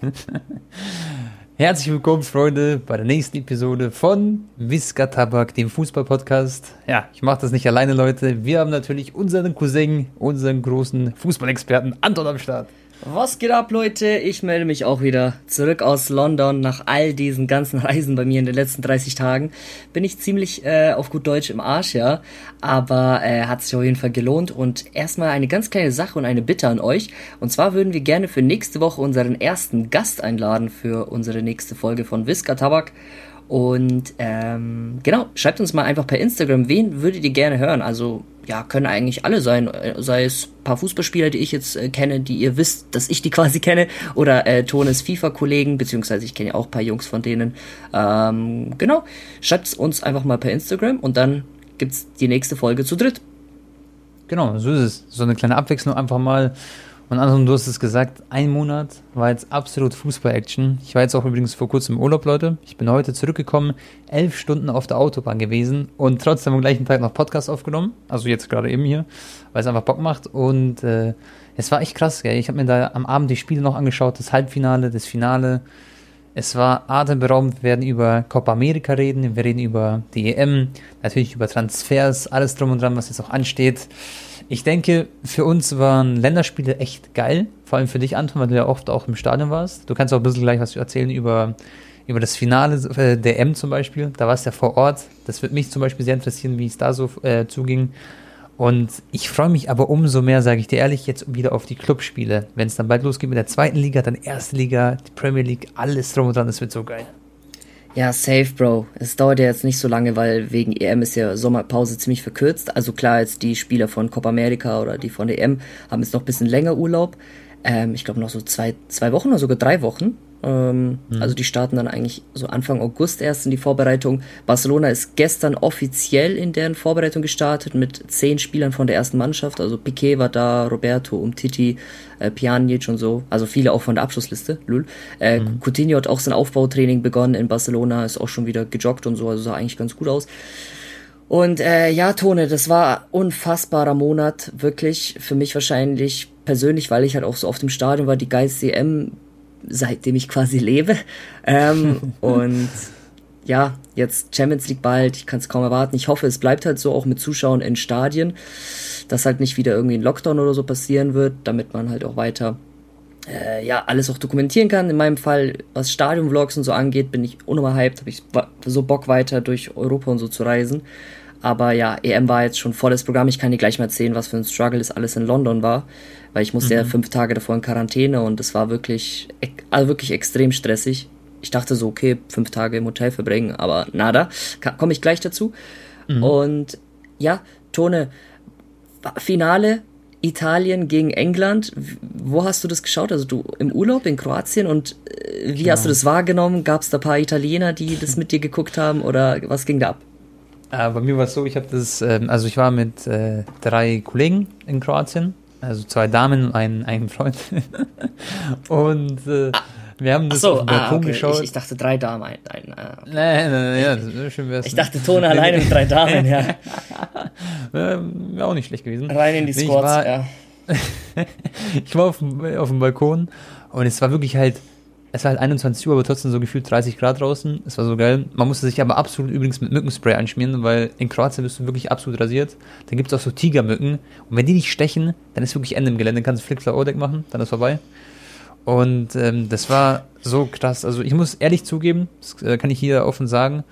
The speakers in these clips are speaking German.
Herzlich willkommen, Freunde, bei der nächsten Episode von Visca Tabak, dem Fußball-Podcast. Ja, ich mache das nicht alleine, Leute. Wir haben natürlich unseren Cousin, unseren großen Fußballexperten Anton am Start. Was geht ab, Leute? Ich melde mich auch wieder zurück aus London. Nach all diesen ganzen Reisen bei mir in den letzten 30 Tagen bin ich ziemlich äh, auf gut Deutsch im Arsch, ja. Aber äh, hat sich auf jeden Fall gelohnt. Und erstmal eine ganz kleine Sache und eine Bitte an euch. Und zwar würden wir gerne für nächste Woche unseren ersten Gast einladen für unsere nächste Folge von Whisker Tabak. Und ähm, genau, schreibt uns mal einfach per Instagram, wen würdet ihr gerne hören? Also ja, können eigentlich alle sein, äh, sei es paar Fußballspieler, die ich jetzt äh, kenne, die ihr wisst, dass ich die quasi kenne, oder äh, Tones FIFA-Kollegen, beziehungsweise ich kenne ja auch paar Jungs von denen. Ähm, genau, schreibt uns einfach mal per Instagram und dann gibt's die nächste Folge zu dritt. Genau, so ist es. So eine kleine Abwechslung einfach mal und Anton, du hast es gesagt, ein Monat war jetzt absolut Fußball-Action. Ich war jetzt auch übrigens vor kurzem im Urlaub, Leute. Ich bin heute zurückgekommen, elf Stunden auf der Autobahn gewesen und trotzdem am gleichen Tag noch Podcast aufgenommen. Also jetzt gerade eben hier, weil es einfach Bock macht. Und äh, es war echt krass, gell? Ich habe mir da am Abend die Spiele noch angeschaut, das Halbfinale, das Finale. Es war atemberaubend. Wir werden über Copa America reden, wir reden über die EM, natürlich über Transfers, alles drum und dran, was jetzt auch ansteht. Ich denke, für uns waren Länderspiele echt geil. Vor allem für dich, Anton, weil du ja oft auch im Stadion warst. Du kannst auch ein bisschen gleich was erzählen über, über das Finale äh, der M zum Beispiel. Da warst du ja vor Ort. Das würde mich zum Beispiel sehr interessieren, wie es da so äh, zuging. Und ich freue mich aber umso mehr, sage ich dir ehrlich, jetzt wieder auf die Clubspiele. Wenn es dann bald losgeht mit der zweiten Liga, dann erste Liga, die Premier League, alles drum und dran, das wird so geil. Ja, safe, Bro. Es dauert ja jetzt nicht so lange, weil wegen EM ist ja Sommerpause ziemlich verkürzt. Also klar, jetzt die Spieler von Copa America oder die von EM haben jetzt noch ein bisschen länger Urlaub. Ähm, ich glaube noch so zwei, zwei Wochen oder sogar drei Wochen. Ähm, mhm. Also die starten dann eigentlich so Anfang August erst in die Vorbereitung. Barcelona ist gestern offiziell in deren Vorbereitung gestartet mit zehn Spielern von der ersten Mannschaft. Also Piquet war da, Roberto, Umtiti, äh, Pjanic und so. Also viele auch von der Abschlussliste. Lul. Äh, mhm. Coutinho hat auch sein Aufbautraining begonnen in Barcelona, ist auch schon wieder gejoggt und so. Also sah eigentlich ganz gut aus. Und äh, ja, Tone, das war unfassbarer Monat, wirklich. Für mich wahrscheinlich persönlich, weil ich halt auch so oft im Stadion war, die geilste EM seitdem ich quasi lebe. Ähm, und ja, jetzt Champions League bald, ich kann es kaum erwarten. Ich hoffe, es bleibt halt so auch mit Zuschauern in Stadien, dass halt nicht wieder irgendwie ein Lockdown oder so passieren wird, damit man halt auch weiter äh, ja, alles auch dokumentieren kann. In meinem Fall, was Stadionvlogs und so angeht, bin ich unnormal hyped, habe ich so Bock weiter durch Europa und so zu reisen. Aber ja, EM war jetzt schon volles Programm. Ich kann dir gleich mal erzählen, was für ein Struggle das alles in London war weil ich musste mhm. ja fünf Tage davor in Quarantäne und es war wirklich, also wirklich extrem stressig. Ich dachte so, okay, fünf Tage im Hotel verbringen, aber nada. Komme ich gleich dazu. Mhm. Und ja, Tone, Finale Italien gegen England. Wo hast du das geschaut? Also du im Urlaub in Kroatien und äh, wie genau. hast du das wahrgenommen? Gab es da ein paar Italiener, die das mit dir geguckt haben oder was ging da ab? Äh, bei mir war es so, ich habe das, äh, also ich war mit äh, drei Kollegen in Kroatien also zwei Damen und ein, ein Freund. und äh, ah, wir haben das so, auf dem Balkon ah, okay. geschaut. Ich, ich, dachte drei Damen. Ein, ein, ah, okay. Nein, nein, nein, ja, schön wär's Ich dachte Tone alleine mit drei Damen, ja. Wäre auch nicht schlecht gewesen. Rein in die Squads, ich war, ja. ich war auf, auf dem Balkon und es war wirklich halt es war halt 21 Uhr, aber trotzdem so gefühlt 30 Grad draußen. Es war so geil. Man musste sich aber absolut übrigens mit Mückenspray anschmieren, weil in Kroatien bist du wirklich absolut rasiert. Dann gibt es auch so Tigermücken. Und wenn die dich stechen, dann ist wirklich Ende im Gelände. Dann kannst du Flickflack machen, dann ist vorbei. Und ähm, das war so krass. Also ich muss ehrlich zugeben, das äh, kann ich hier offen sagen,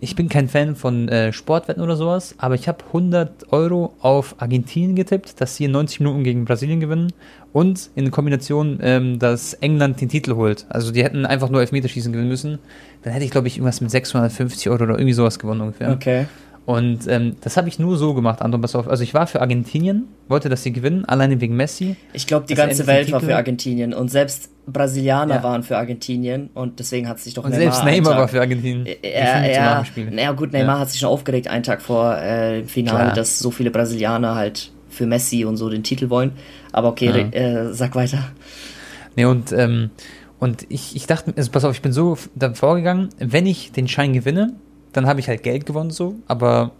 ich bin kein Fan von äh, Sportwetten oder sowas, aber ich habe 100 Euro auf Argentinien getippt, dass sie in 90 Minuten gegen Brasilien gewinnen und in Kombination, ähm, dass England den Titel holt. Also die hätten einfach nur Elfmeterschießen gewinnen müssen. Dann hätte ich, glaube ich, irgendwas mit 650 Euro oder irgendwie sowas gewonnen ungefähr. Okay. Und ähm, das habe ich nur so gemacht, Anton, pass auf. Also ich war für Argentinien, wollte, dass sie gewinnen, alleine wegen Messi. Ich glaube, die ganze Welt war für Argentinien und selbst Brasilianer ja. waren für Argentinien und deswegen hat sich doch und Neymar selbst Neymar Tag, war für Argentinien. Ja, ja, naja gut, Neymar ja. hat sich schon aufgeregt einen Tag vor äh, dem Finale, Klar. dass so viele Brasilianer halt für Messi und so den Titel wollen. Aber okay, ja. äh, sag weiter. Nee, und ähm, und ich, ich dachte, also pass auf, ich bin so davor gegangen, wenn ich den Schein gewinne, dann habe ich halt Geld gewonnen so, aber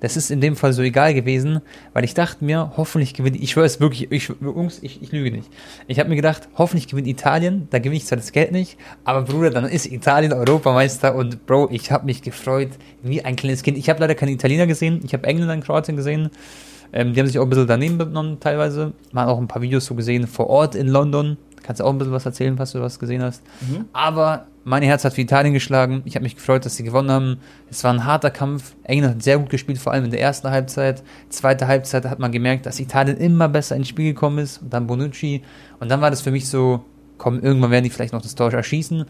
das ist in dem Fall so egal gewesen, weil ich dachte mir, hoffentlich gewinnt, ich schwöre es wirklich, ich, Jungs, ich, ich lüge nicht. Ich habe mir gedacht, hoffentlich gewinnt Italien, da gewinne ich zwar das Geld nicht, aber Bruder, dann ist Italien Europameister und Bro, ich habe mich gefreut wie ein kleines Kind. Ich habe leider keine Italiener gesehen, ich habe Engländer in Kroatien gesehen. Ähm, die haben sich auch ein bisschen daneben benommen teilweise. Man hat auch ein paar Videos so gesehen vor Ort in London. Kannst du auch ein bisschen was erzählen, was du was gesehen hast. Mhm. Aber mein Herz hat für Italien geschlagen. Ich habe mich gefreut, dass sie gewonnen haben. Es war ein harter Kampf. England hat sehr gut gespielt, vor allem in der ersten Halbzeit. Zweite Halbzeit hat man gemerkt, dass Italien immer besser ins Spiel gekommen ist. Und dann Bonucci. Und dann war das für mich so, komm, irgendwann werden die vielleicht noch das Tor erschießen.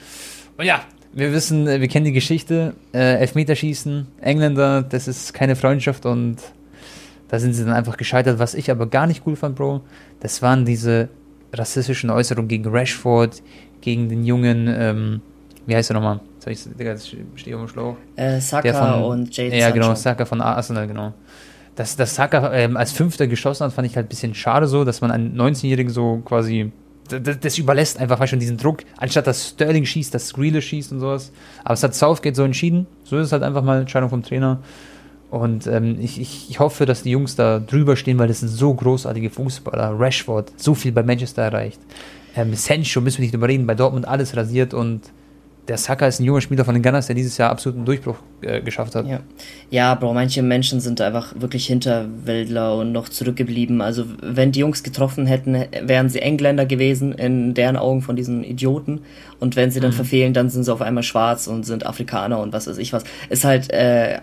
Und ja, wir wissen, wir kennen die Geschichte. Äh, Elfmeterschießen, Engländer, das ist keine Freundschaft und da sind sie dann einfach gescheitert. Was ich aber gar nicht cool fand, Bro, das waren diese rassistischen Äußerungen gegen Rashford, gegen den jungen, ähm, wie heißt er nochmal? Jetzt ich, Digga, stehe dem Schlauch. Äh, Saka von, und Jadon Ja, genau, Saka von Arsenal, genau. Dass, dass Saka ähm, als Fünfter geschossen hat, fand ich halt ein bisschen schade so, dass man einen 19-Jährigen so quasi das, das, überlässt einfach schon diesen Druck, anstatt dass Sterling schießt, dass Grealish schießt und sowas. Aber es hat Southgate so entschieden. So ist es halt einfach mal Entscheidung vom Trainer. Und ähm, ich, ich, hoffe, dass die Jungs da drüber stehen, weil das sind so großartige Fußballer. Rashford, so viel bei Manchester erreicht. Ähm, Sancho müssen wir nicht drüber reden, bei Dortmund alles rasiert und der Saka ist ein junger Spieler von den Gunners, der dieses Jahr absoluten Durchbruch äh, geschafft hat. Ja. ja, Bro, manche Menschen sind einfach wirklich Hinterwäldler und noch zurückgeblieben. Also, wenn die Jungs getroffen hätten, wären sie Engländer gewesen, in deren Augen von diesen Idioten. Und wenn sie dann mhm. verfehlen, dann sind sie auf einmal schwarz und sind Afrikaner und was weiß ich was. Ist halt äh,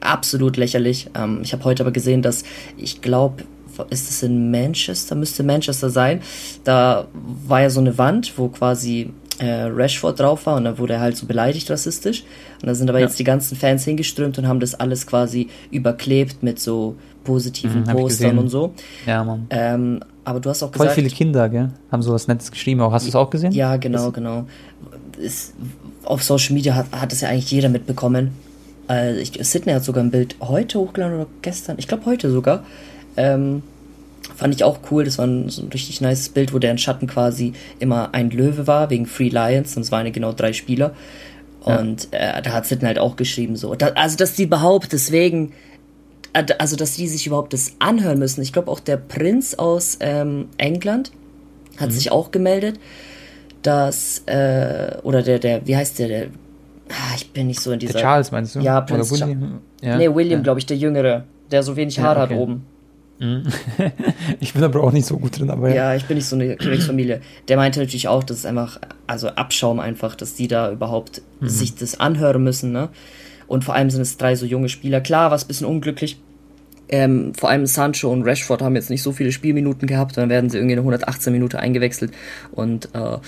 absolut lächerlich. Ähm, ich habe heute aber gesehen, dass ich glaube, ist es in Manchester, müsste Manchester sein. Da war ja so eine Wand, wo quasi äh, Rashford drauf war und da wurde er halt so beleidigt rassistisch. Und da sind aber ja. jetzt die ganzen Fans hingeströmt und haben das alles quasi überklebt mit so positiven mhm, Postern und so. Ja, Mann. Ähm, aber du hast auch gesagt. Voll viele Kinder, gell? Haben sowas Nettes geschrieben. Auch. Hast du es auch gesehen? Ja, genau, das genau. Ist, auf Social Media hat, hat es ja eigentlich jeder mitbekommen. Äh, ich, Sydney hat sogar ein Bild heute hochgeladen oder gestern. Ich glaube heute sogar. Ähm, Fand ich auch cool. Das war ein, so ein richtig nice Bild, wo der in Schatten quasi immer ein Löwe war, wegen Free Lions. Und es waren genau drei Spieler. Und ja. äh, da hat Sitten halt auch geschrieben, so. Da, also, dass die überhaupt deswegen, äh, also, dass die sich überhaupt das anhören müssen. Ich glaube, auch der Prinz aus ähm, England hat mhm. sich auch gemeldet, dass, äh, oder der, der, wie heißt der, der, ah, ich bin nicht so in dieser. Der Charles meinst du? Ja, Prinz William. Ja. Nee, William, ja. glaube ich, der Jüngere, der so wenig Haare ja, okay. hat oben. Mhm. ich bin aber auch nicht so gut drin, aber ja. Ja, ich bin nicht so eine Königsfamilie. Der meinte natürlich auch, dass es einfach, also Abschaum einfach, dass die da überhaupt mhm. sich das anhören müssen, ne? Und vor allem sind es drei so junge Spieler. Klar, war es ein bisschen unglücklich. Ähm, vor allem Sancho und Rashford haben jetzt nicht so viele Spielminuten gehabt, dann werden sie irgendwie in 118 Minuten eingewechselt. Und äh,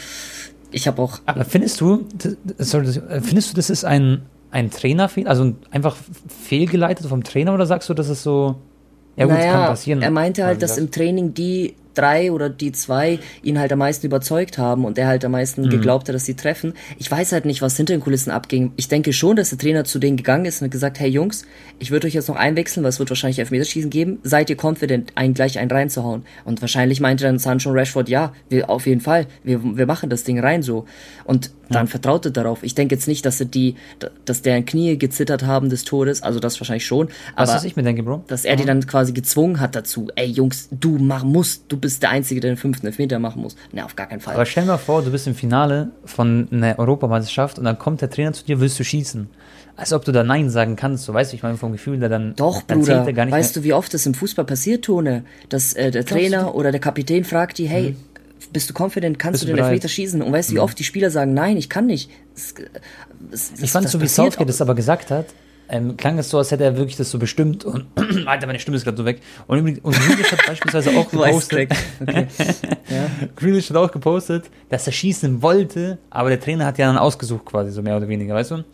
ich habe auch. Aber findest du, sorry, findest du, das ist ein, ein Trainerfehler, also einfach fehlgeleitet vom Trainer oder sagst du, das ist so ja gut, naja, kann passieren. Er meinte halt, dass im Training die drei oder die zwei ihn halt am meisten überzeugt haben und er halt am meisten mhm. geglaubt hat, dass sie treffen. Ich weiß halt nicht, was hinter den Kulissen abging. Ich denke schon, dass der Trainer zu denen gegangen ist und hat gesagt, hey Jungs, ich würde euch jetzt noch einwechseln, weil es wird wahrscheinlich Elfmeterschießen geben. Seid ihr confident, einen gleich einen reinzuhauen? Und wahrscheinlich meinte dann Sancho und Rashford, ja, wir, auf jeden Fall, wir, wir machen das Ding rein so. Und dann ja. vertraute darauf. Ich denke jetzt nicht, dass sie die, dass deren Knie gezittert haben des Todes, also das wahrscheinlich schon. Aber was, was ich mir denke, Bro? Dass er die dann quasi gezwungen hat dazu, ey Jungs, du mach musst, du bist der Einzige, der den fünften Elfmeter machen muss. Ne, auf gar keinen Fall. Aber stell dir mal vor, du bist im Finale von einer Europameisterschaft und dann kommt der Trainer zu dir, willst du schießen? Als ob du da Nein sagen kannst, so weißt du, ich meine vom Gefühl, da dann. Doch, dann Bruder, weißt mehr. du, wie oft das im Fußball passiert, Tone? Dass äh, der Trainer oder der Kapitän fragt die, hey, mhm. Bist du confident, kannst bist du den bereit? Elfmeter schießen? Und weißt du, wie mhm. oft die Spieler sagen, nein, ich kann nicht. Das, das, ich fand so, wie Southgate das aber gesagt hat, ähm, klang es so, als hätte er wirklich das so bestimmt und Alter, meine Stimme ist gerade so weg. Und, übrigens, und Grealish hat beispielsweise auch gepostet. okay. ja. Grealish hat auch gepostet, dass er schießen wollte, aber der Trainer hat ja dann ausgesucht quasi, so mehr oder weniger, weißt du?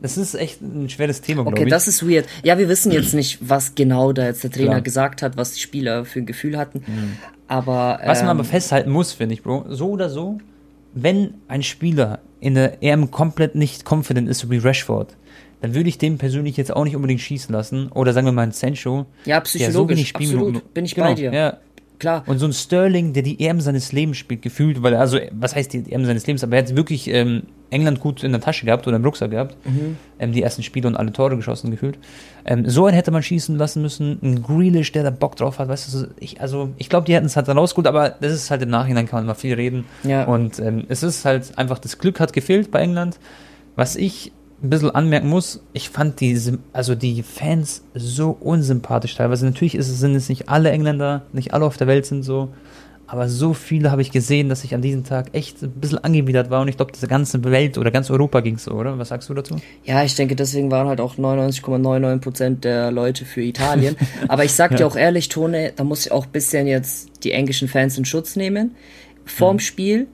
Das ist echt ein schweres Thema, glaube okay, ich. Okay, das ist weird. Ja, wir wissen jetzt nicht, was genau da jetzt der Trainer Klar. gesagt hat, was die Spieler für ein Gefühl hatten. Mhm. Aber. Was man aber ähm, festhalten muss, finde ich, Bro, so oder so, wenn ein Spieler in der EM komplett nicht confident ist, so wie Rashford, dann würde ich den persönlich jetzt auch nicht unbedingt schießen lassen. Oder sagen wir mal einen Sancho. Ja, psychologisch, so absolut, bin ich genau, bei dir. Ja, klar. Und so ein Sterling, der die EM seines Lebens spielt, gefühlt, weil er, also, was heißt die EM seines Lebens, aber er hat wirklich ähm, England gut in der Tasche gehabt oder im Rucksack gehabt. Mhm. Ähm, die ersten Spiele und alle Tore geschossen gefühlt. Ähm, so einen hätte man schießen lassen müssen. Ein Grealish, der da Bock drauf hat. Weißt du, ich, also ich glaube, die hätten es halt dann rausgeholt, aber das ist halt im Nachhinein, kann man mal viel reden. Ja. Und ähm, es ist halt einfach, das Glück hat gefehlt bei England. Was ich ein bisschen anmerken muss, ich fand diese, also die Fans so unsympathisch teilweise. Natürlich ist es, sind es nicht alle Engländer, nicht alle auf der Welt sind so, aber so viele habe ich gesehen, dass ich an diesem Tag echt ein bisschen angewidert war und ich glaube, diese ganze Welt oder ganz Europa ging so, oder? Was sagst du dazu? Ja, ich denke, deswegen waren halt auch 99,99 Prozent der Leute für Italien. aber ich sag ja. dir auch ehrlich, Tone, da muss ich auch ein bisschen jetzt die englischen Fans in Schutz nehmen. Vorm mhm. Spiel,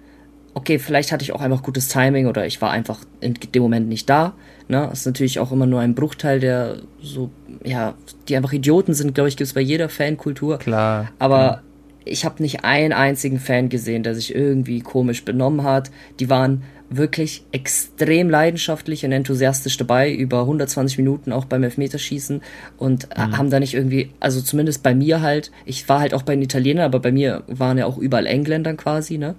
okay, vielleicht hatte ich auch einfach gutes Timing oder ich war einfach in dem Moment nicht da. Ne? Das ist natürlich auch immer nur ein Bruchteil der so, ja, die einfach Idioten sind, glaube ich, gibt es bei jeder Fankultur. Klar. Aber klar ich habe nicht einen einzigen Fan gesehen, der sich irgendwie komisch benommen hat. Die waren wirklich extrem leidenschaftlich und enthusiastisch dabei, über 120 Minuten auch beim Elfmeterschießen und mhm. haben da nicht irgendwie, also zumindest bei mir halt, ich war halt auch bei den Italienern, aber bei mir waren ja auch überall Engländern quasi, ne?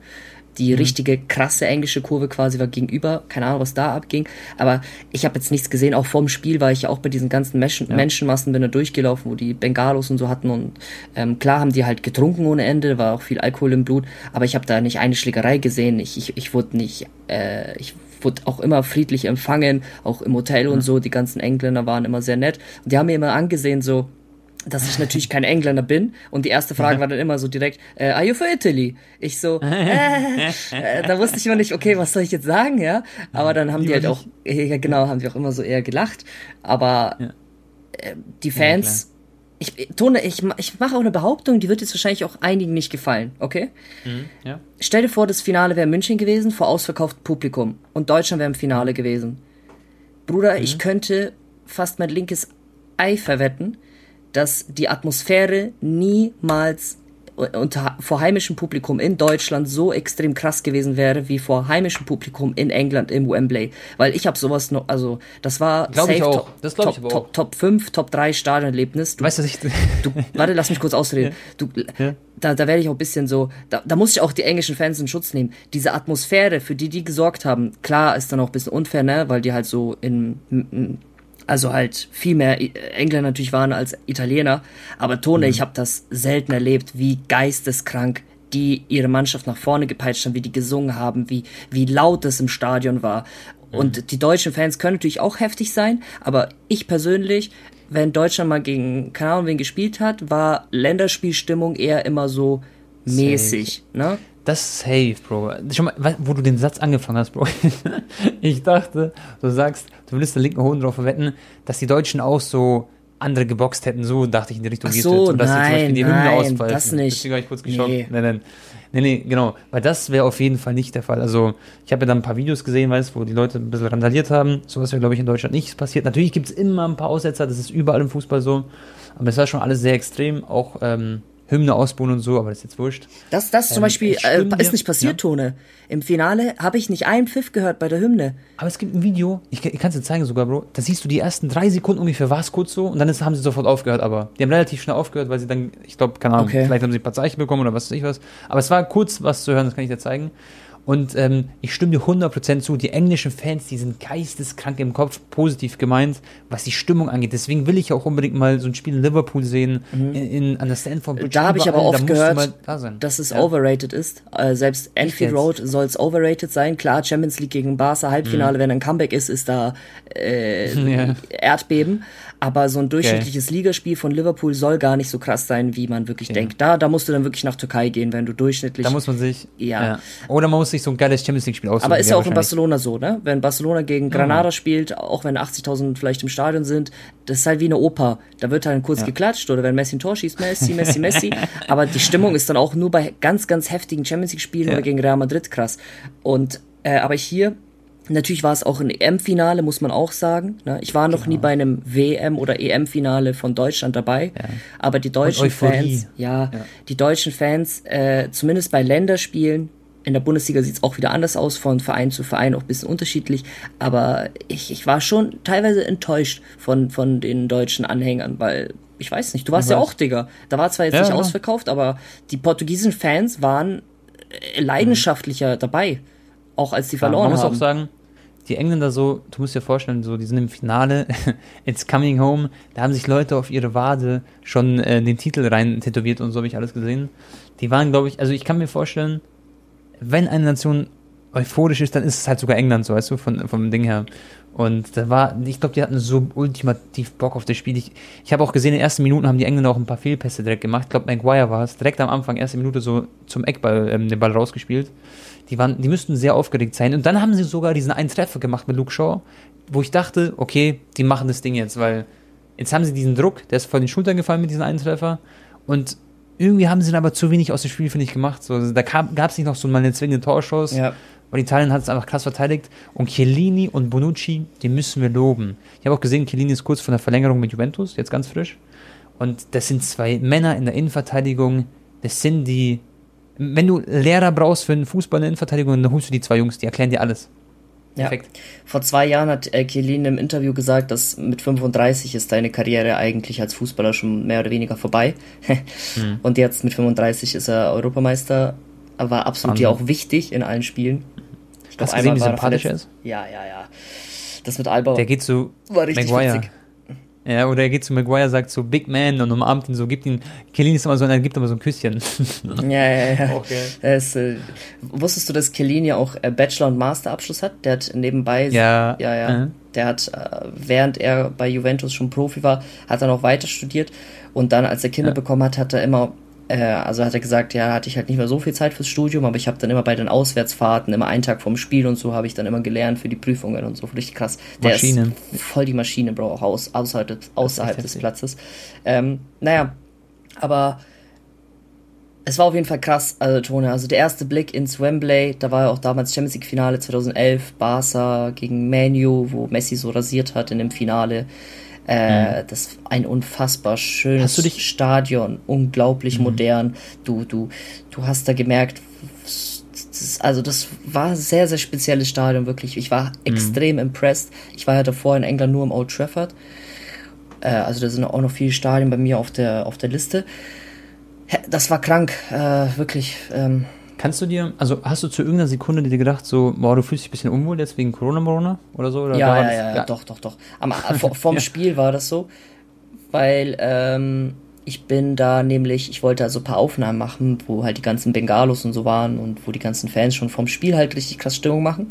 Die mhm. richtige krasse englische Kurve quasi war gegenüber. Keine Ahnung, was da abging. Aber ich habe jetzt nichts gesehen. Auch vorm Spiel war ich ja auch bei diesen ganzen Menschen, ja. Menschenmassen bin da durchgelaufen, wo die Bengalos und so hatten. Und ähm, klar haben die halt getrunken ohne Ende, war auch viel Alkohol im Blut. Aber ich habe da nicht eine Schlägerei gesehen. Ich, ich, ich wurde nicht, äh, ich wurde auch immer friedlich empfangen, auch im Hotel und so. Die ganzen Engländer waren immer sehr nett. Und die haben mir immer angesehen, so, dass ich natürlich kein Engländer bin. Und die erste Frage war dann immer so direkt, äh, are you for Italy? Ich so, äh, äh, da wusste ich immer nicht, okay, was soll ich jetzt sagen, ja? Aber dann haben die halt auch, ja genau, haben die auch immer so eher gelacht. Aber äh, die Fans, ich Tone, ich, ich mache auch eine Behauptung, die wird jetzt wahrscheinlich auch einigen nicht gefallen, okay? Mhm, ja. Stell dir vor, das Finale wäre München gewesen, vor ausverkauftem Publikum. Und Deutschland wäre im Finale gewesen. Bruder, mhm. ich könnte fast mein linkes Ei verwetten, dass die Atmosphäre niemals unter, vor heimischem Publikum in Deutschland so extrem krass gewesen wäre wie vor heimischem Publikum in England im Wembley. Weil ich habe sowas noch, also das war glaub safe ich auch. Top, das top, ich top, auch. Top 5, Top 3 Stadionerlebnis. Du, weißt du, ich du, warte, lass mich kurz ausreden. Du, ja. Da, da werde ich auch ein bisschen so, da, da muss ich auch die englischen Fans in Schutz nehmen. Diese Atmosphäre, für die die gesorgt haben, klar ist dann auch ein bisschen unfair, ne, weil die halt so in, in also halt viel mehr Engländer natürlich waren als Italiener. Aber Tone, mhm. ich habe das selten erlebt, wie geisteskrank die ihre Mannschaft nach vorne gepeitscht haben, wie die gesungen haben, wie, wie laut es im Stadion war. Mhm. Und die deutschen Fans können natürlich auch heftig sein, aber ich persönlich, wenn Deutschland mal gegen, keine Ahnung, wen gespielt hat, war Länderspielstimmung eher immer so mäßig, ne? Das safe, Bro. Schon mal, wo du den Satz angefangen hast, Bro. ich dachte, du sagst, du willst den linken Hoden drauf verwetten, dass die Deutschen auch so andere geboxt hätten. So dachte ich in die Richtung Ach so, und dass nein, die zum Beispiel die Hymne ausfallen. Das nicht. Deswegen war ich kurz geschockt. Nee. Nein, nein. Nee, nee, genau. Weil das wäre auf jeden Fall nicht der Fall. Also, ich habe ja dann ein paar Videos gesehen, weißt wo die Leute ein bisschen randaliert haben. Sowas wäre, glaube ich, in Deutschland nicht passiert. Natürlich gibt es immer ein paar Aussetzer, das ist überall im Fußball so. Aber es war schon alles sehr extrem. Auch, ähm, Hymne ausbauen und so, aber das ist jetzt wurscht. Das, das ähm, zum Beispiel äh, ist nicht passiert, ja? Tone. Im Finale habe ich nicht einen Pfiff gehört bei der Hymne. Aber es gibt ein Video, ich, ich kann es dir zeigen sogar, Bro. Da siehst du die ersten drei Sekunden ungefähr, war es kurz so und dann ist, haben sie sofort aufgehört, aber die haben relativ schnell aufgehört, weil sie dann, ich glaube, keine Ahnung, okay. vielleicht haben sie ein paar Zeichen bekommen oder was weiß ich was. Aber es war kurz was zu hören, das kann ich dir zeigen. Und ähm, ich stimme dir 100% zu, die englischen Fans, die sind geisteskrank im Kopf, positiv gemeint, was die Stimmung angeht. Deswegen will ich auch unbedingt mal so ein Spiel in Liverpool sehen, mhm. in, in, an der Stanford Bridge. Da habe ich aber oft gehört, da dass es ja. overrated ist. Äh, selbst Anfield Road soll es overrated sein. Klar, Champions League gegen Barca, Halbfinale, mhm. wenn ein Comeback ist, ist da äh, ja. Erdbeben. Aber so ein durchschnittliches okay. Ligaspiel von Liverpool soll gar nicht so krass sein, wie man wirklich okay. denkt. Da, da musst du dann wirklich nach Türkei gehen, wenn du durchschnittlich. Da muss man sich. Ja. ja. Oder man muss sich so ein geiles Champions League-Spiel aussuchen. Aber ist ja auch in Barcelona so, ne? Wenn Barcelona gegen Granada ja. spielt, auch wenn 80.000 vielleicht im Stadion sind, das ist halt wie eine Oper. Da wird halt kurz ja. geklatscht oder wenn Messi ein Tor schießt, Messi, Messi, Messi. Aber die Stimmung ist dann auch nur bei ganz, ganz heftigen Champions League-Spielen oder gegen Real Madrid krass. Und, äh, aber hier Natürlich war es auch ein EM-Finale, muss man auch sagen. Ne? Ich war noch genau. nie bei einem WM- oder EM-Finale von Deutschland dabei. Ja. Aber die deutschen Fans, ja, ja, die deutschen Fans, äh, zumindest bei Länderspielen, in der Bundesliga sieht es auch wieder anders aus, von Verein zu Verein auch ein bisschen unterschiedlich. Aber ich, ich war schon teilweise enttäuscht von, von den deutschen Anhängern, weil ich weiß nicht, du warst ja auch, Digga. Da war zwar jetzt ja, nicht ausverkauft, aber die portugiesischen Fans waren äh, leidenschaftlicher mhm. dabei. Auch als die verloren haben. Man muss auch sagen, die Engländer so, du musst dir vorstellen, so, die sind im Finale, It's Coming Home, da haben sich Leute auf ihre Wade schon äh, den Titel rein tätowiert und so habe ich alles gesehen. Die waren, glaube ich, also ich kann mir vorstellen, wenn eine Nation euphorisch ist, dann ist es halt sogar England so, weißt du, von, vom Ding her. Und da war, ich glaube, die hatten so ultimativ Bock auf das Spiel. Ich, ich habe auch gesehen, in den ersten Minuten haben die Engländer auch ein paar Fehlpässe direkt gemacht. Ich glaube, Maguire war es, direkt am Anfang, erste Minute so zum Eckball, ähm, den Ball rausgespielt. Die waren, die müssten sehr aufgeregt sein. Und dann haben sie sogar diesen einen Treffer gemacht mit Luke Shaw, wo ich dachte, okay, die machen das Ding jetzt, weil jetzt haben sie diesen Druck, der ist vor den Schultern gefallen mit diesem einen Treffer. Und irgendwie haben sie dann aber zu wenig aus dem Spiel, finde ich, gemacht. So, da gab es nicht noch so mal eine zwingende Torschuss. Ja. Und Italien hat es einfach krass verteidigt. Und Chiellini und Bonucci, die müssen wir loben. Ich habe auch gesehen, Chiellini ist kurz von der Verlängerung mit Juventus, jetzt ganz frisch. Und das sind zwei Männer in der Innenverteidigung. Das sind die. Wenn du Lehrer brauchst für einen Fußball in der Innenverteidigung, dann holst du die zwei Jungs, die erklären dir alles. Perfekt. Ja. Vor zwei Jahren hat äh, Chiellini im Interview gesagt, dass mit 35 ist deine Karriere eigentlich als Fußballer schon mehr oder weniger vorbei. hm. Und jetzt mit 35 ist er Europameister, war absolut ja auch wichtig in allen Spielen. Ich glaub, Hast du gesehen, wie sympathisch er ist? Ja, ja, ja. Das mit Alba Der geht so war richtig Maguire. witzig. Ja, oder er geht zu Maguire, sagt so Big Man und umarmt ihn so, gibt ihn, Kellini ist immer so, er gibt immer so ein Küsschen. Ja, ja, ja. Okay. Es, äh, wusstest du, dass Kellini auch äh, Bachelor- und Masterabschluss hat? Der hat nebenbei, ja, ja, ja. Mhm. Der hat, äh, während er bei Juventus schon Profi war, hat er noch weiter studiert und dann, als er Kinder ja. bekommen hat, hat er immer also hat er gesagt, ja, hatte ich halt nicht mehr so viel Zeit fürs Studium, aber ich habe dann immer bei den Auswärtsfahrten, immer einen Tag vorm Spiel und so, habe ich dann immer gelernt für die Prüfungen und so. Richtig krass. Der Maschine. ist voll die Maschine, Bro, auch aus, außerhalb, außerhalb des Platzes. Ähm, naja, aber es war auf jeden Fall krass, also Tone. Also der erste Blick ins Wembley, da war ja auch damals Champions League Finale 2011, Barca gegen Manu, wo Messi so rasiert hat in dem Finale. Äh, mhm. Das ein unfassbar schönes Stadion, unglaublich mhm. modern. Du, du, du hast da gemerkt, das, also das war ein sehr, sehr spezielles Stadion, wirklich. Ich war mhm. extrem impressed. Ich war ja davor in England nur im Old Trafford. Äh, also da sind auch noch viele Stadien bei mir auf der, auf der Liste. Das war krank, äh, wirklich. Ähm, Kannst du dir, also hast du zu irgendeiner Sekunde dir gedacht, so, boah, du fühlst dich ein bisschen unwohl jetzt wegen Corona, Corona oder so? Oder ja, ja, ja, ja, doch, doch, doch. Am, vor, vorm ja. Spiel war das so, weil ähm, ich bin da nämlich, ich wollte also ein paar Aufnahmen machen, wo halt die ganzen Bengalos und so waren und wo die ganzen Fans schon vorm Spiel halt richtig krass Stimmung machen.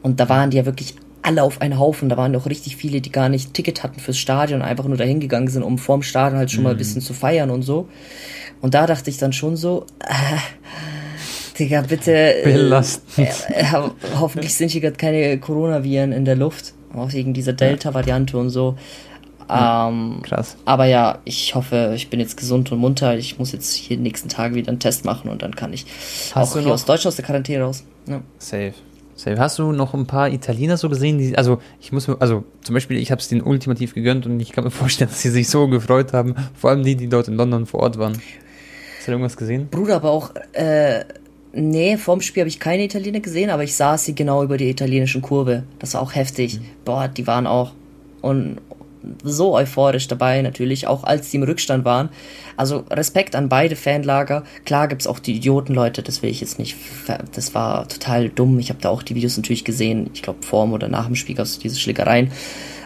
Und da waren die ja wirklich alle auf einen Haufen. Da waren auch richtig viele, die gar nicht Ticket hatten fürs Stadion, einfach nur dahin gegangen sind, um vorm Stadion halt schon mhm. mal ein mhm. bisschen zu feiern und so. Und da dachte ich dann schon so, äh, Digga, bitte. Äh, äh, hoffentlich sind hier gerade keine Coronaviren in der Luft. Auch wegen dieser Delta-Variante und so. Ähm, Krass. Aber ja, ich hoffe, ich bin jetzt gesund und munter. Ich muss jetzt hier die nächsten Tage wieder einen Test machen und dann kann ich Hast auch hier aus Deutschland aus der Quarantäne raus. Ja. Safe. Safe. Hast du noch ein paar Italiener so gesehen, die, also ich muss, also zum Beispiel, ich habe es denen ultimativ gegönnt und ich kann mir vorstellen, dass sie sich so gefreut haben, vor allem die, die dort in London vor Ort waren. Hast du irgendwas gesehen? Bruder, aber auch äh, Nee, vorm Spiel habe ich keine Italiener gesehen, aber ich saß sie genau über die italienischen Kurve. Das war auch heftig. Mhm. Boah, die waren auch und so euphorisch dabei, natürlich, auch als die im Rückstand waren. Also Respekt an beide Fanlager. Klar gibt's auch die Idiotenleute, das will ich jetzt nicht. Das war total dumm. Ich habe da auch die Videos natürlich gesehen. Ich glaube, vorm oder nach dem Spiel gab es diese Schlägereien.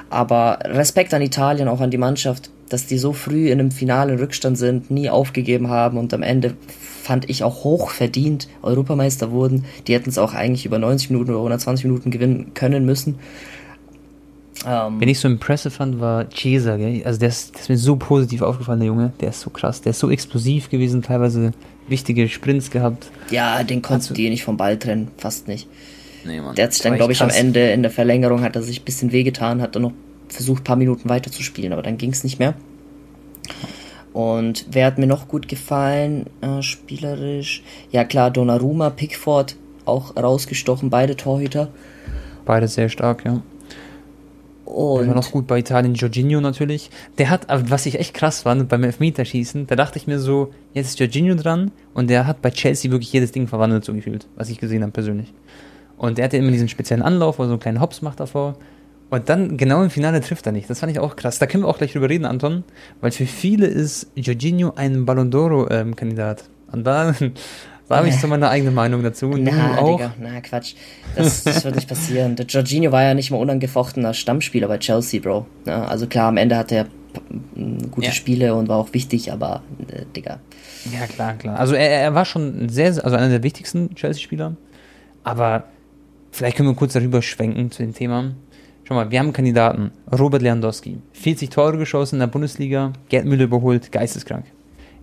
Aber Respekt an Italien, auch an die Mannschaft, dass die so früh in einem finalen Rückstand sind, nie aufgegeben haben und am Ende fand ich auch hoch verdient Europameister wurden. Die hätten es auch eigentlich über 90 Minuten oder 120 Minuten gewinnen können müssen. Ähm, Wenn ich so impressive fand, war Chiesa, gell? Also der ist, der ist mir so positiv aufgefallen, der Junge. Der ist so krass. Der ist so explosiv gewesen, teilweise wichtige Sprints gehabt. Ja, den konntest du dir nicht vom Ball trennen, fast nicht. Nee, Mann. Der hat sich dann, glaube ich, krass. am Ende in der Verlängerung hat er sich ein bisschen wehgetan, hat dann noch versucht, ein paar Minuten weiter zu spielen, aber dann ging es nicht mehr. Und wer hat mir noch gut gefallen, äh, spielerisch? Ja klar, Donnarumma, Pickford, auch rausgestochen, beide Torhüter. Beide sehr stark, ja. Und der war noch gut bei Italien, Jorginho natürlich. Der hat, was ich echt krass fand, beim Elfmeterschießen, da dachte ich mir so, jetzt ist Jorginho dran und der hat bei Chelsea wirklich jedes Ding verwandelt, so gefühlt, was ich gesehen habe persönlich. Und der hatte immer diesen speziellen Anlauf, wo er so einen kleinen Hops macht davor. Und dann genau im Finale trifft er nicht. Das fand ich auch krass. Da können wir auch gleich drüber reden, Anton. Weil für viele ist Jorginho ein Ballon d'Oro-Kandidat. Ähm, und da Da habe ich so meine eigene Meinung dazu. Und na, du auch. Digga, na, Quatsch. Das, das wird nicht passieren. Der Jorginho war ja nicht mal unangefochtener Stammspieler bei Chelsea, Bro. Ja, also klar, am Ende hat er gute ja. Spiele und war auch wichtig, aber, äh, Digga. Ja, klar, klar. Also er, er war schon sehr, also einer der wichtigsten Chelsea-Spieler. Aber vielleicht können wir kurz darüber schwenken zu dem Thema. Schau mal, wir haben einen Kandidaten, Robert Lewandowski. 40 Tore geschossen in der Bundesliga, Gerd Müller überholt, geisteskrank.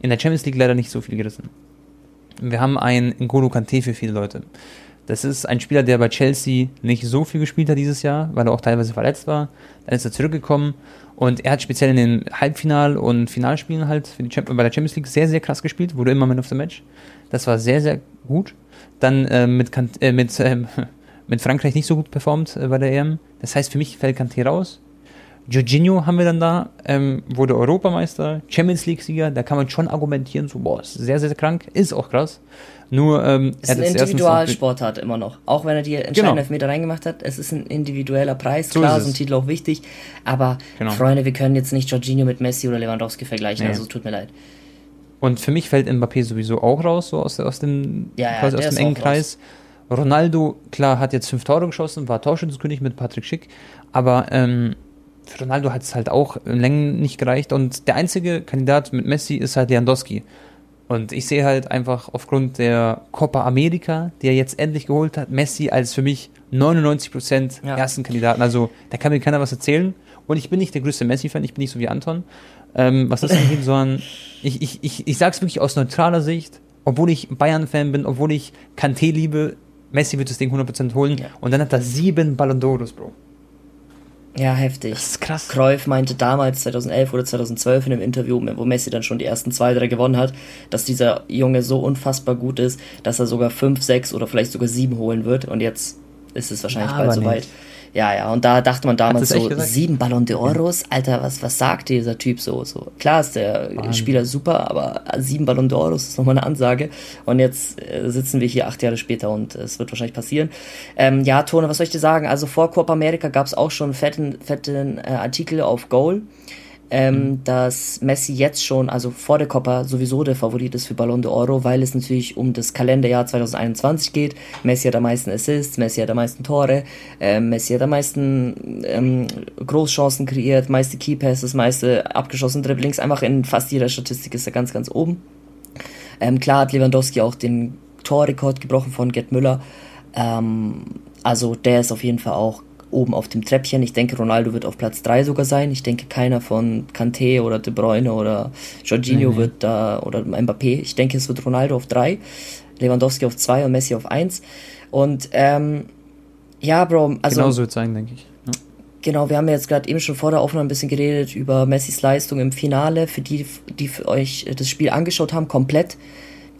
In der Champions League leider nicht so viel gerissen. Wir haben einen N'Golo Kante für viele Leute. Das ist ein Spieler, der bei Chelsea nicht so viel gespielt hat dieses Jahr, weil er auch teilweise verletzt war. Dann ist er zurückgekommen und er hat speziell in den Halbfinal- und Finalspielen halt bei der Champions League sehr, sehr krass gespielt, wurde immer Man of the Match. Das war sehr, sehr gut. Dann äh, mit, äh, mit, äh, mit Frankreich nicht so gut performt äh, bei der EM. Das heißt, für mich fällt Kanté raus. Jorginho haben wir dann da, ähm, wurde Europameister, Champions League-Sieger, da kann man schon argumentieren, so, boah, ist sehr, sehr krank, ist auch krass. Nur, ähm, es ist ein Individualsportart immer noch. Auch wenn er die entscheidenden genau. Elfmeter reingemacht hat, es ist ein individueller Preis, so klar, ist, ein Titel auch wichtig, aber genau. Freunde, wir können jetzt nicht Jorginho mit Messi oder Lewandowski vergleichen, nee. also tut mir leid. Und für mich fällt Mbappé sowieso auch raus, so aus, aus dem, ja, ja, aus dem engen Kreis. Ronaldo, klar, hat jetzt fünf Tore geschossen, war Torschützenkönig mit Patrick Schick, aber ähm, für Ronaldo hat es halt auch in Längen nicht gereicht und der einzige Kandidat mit Messi ist halt Lewandowski. Und ich sehe halt einfach aufgrund der Copa America, die er jetzt endlich geholt hat, Messi als für mich 99% ja. ersten Kandidaten. Also da kann mir keiner was erzählen. Und ich bin nicht der größte Messi-Fan, ich bin nicht so wie Anton. Ähm, was das angeht, sondern ich, ich, ich, ich sage es wirklich aus neutraler Sicht, obwohl ich Bayern-Fan bin, obwohl ich Kanté liebe, Messi wird das Ding 100% holen. Ja. Und dann hat er sieben Ballon d'Oros, Bro. Ja, heftig. Das ist krass. Cruyff meinte damals, 2011 oder 2012 in einem Interview, wo Messi dann schon die ersten zwei, drei gewonnen hat, dass dieser Junge so unfassbar gut ist, dass er sogar fünf, sechs oder vielleicht sogar sieben holen wird. Und jetzt ist es wahrscheinlich ja, bald soweit. Ja, ja, und da dachte man damals so, sieben Ballon d'Oros. Alter, was, was sagt dieser Typ so? so klar ist der Mann. Spieler super, aber sieben Ballon d'Oros ist nochmal eine Ansage. Und jetzt äh, sitzen wir hier acht Jahre später und es wird wahrscheinlich passieren. Ähm, ja, Tone, was soll ich dir sagen? Also vor Copa America gab es auch schon fetten, fetten äh, Artikel auf Goal ähm, mhm. dass Messi jetzt schon, also vor der Copa, sowieso der Favorit ist für Ballon d'Oro, weil es natürlich um das Kalenderjahr 2021 geht. Messi hat am meisten Assists, Messi hat am meisten Tore, äh, Messi hat am meisten ähm, Großchancen kreiert, meiste Keypasses, meiste abgeschossene Dribblings, einfach in fast jeder Statistik ist er ganz, ganz oben. Ähm, klar hat Lewandowski auch den Torrekord gebrochen von Gerd Müller. Ähm, also der ist auf jeden Fall auch oben auf dem Treppchen. Ich denke, Ronaldo wird auf Platz 3 sogar sein. Ich denke, keiner von Kanté oder De Bruyne oder Jorginho mhm. wird da, oder Mbappé. Ich denke, es wird Ronaldo auf 3, Lewandowski auf 2 und Messi auf 1. Und ähm, ja, Bro, also. Genau so wird es sein, denke ich. Ja. Genau, wir haben jetzt gerade eben schon vor der Aufnahme ein bisschen geredet über Messis Leistung im Finale. Für die, die für euch das Spiel angeschaut haben, komplett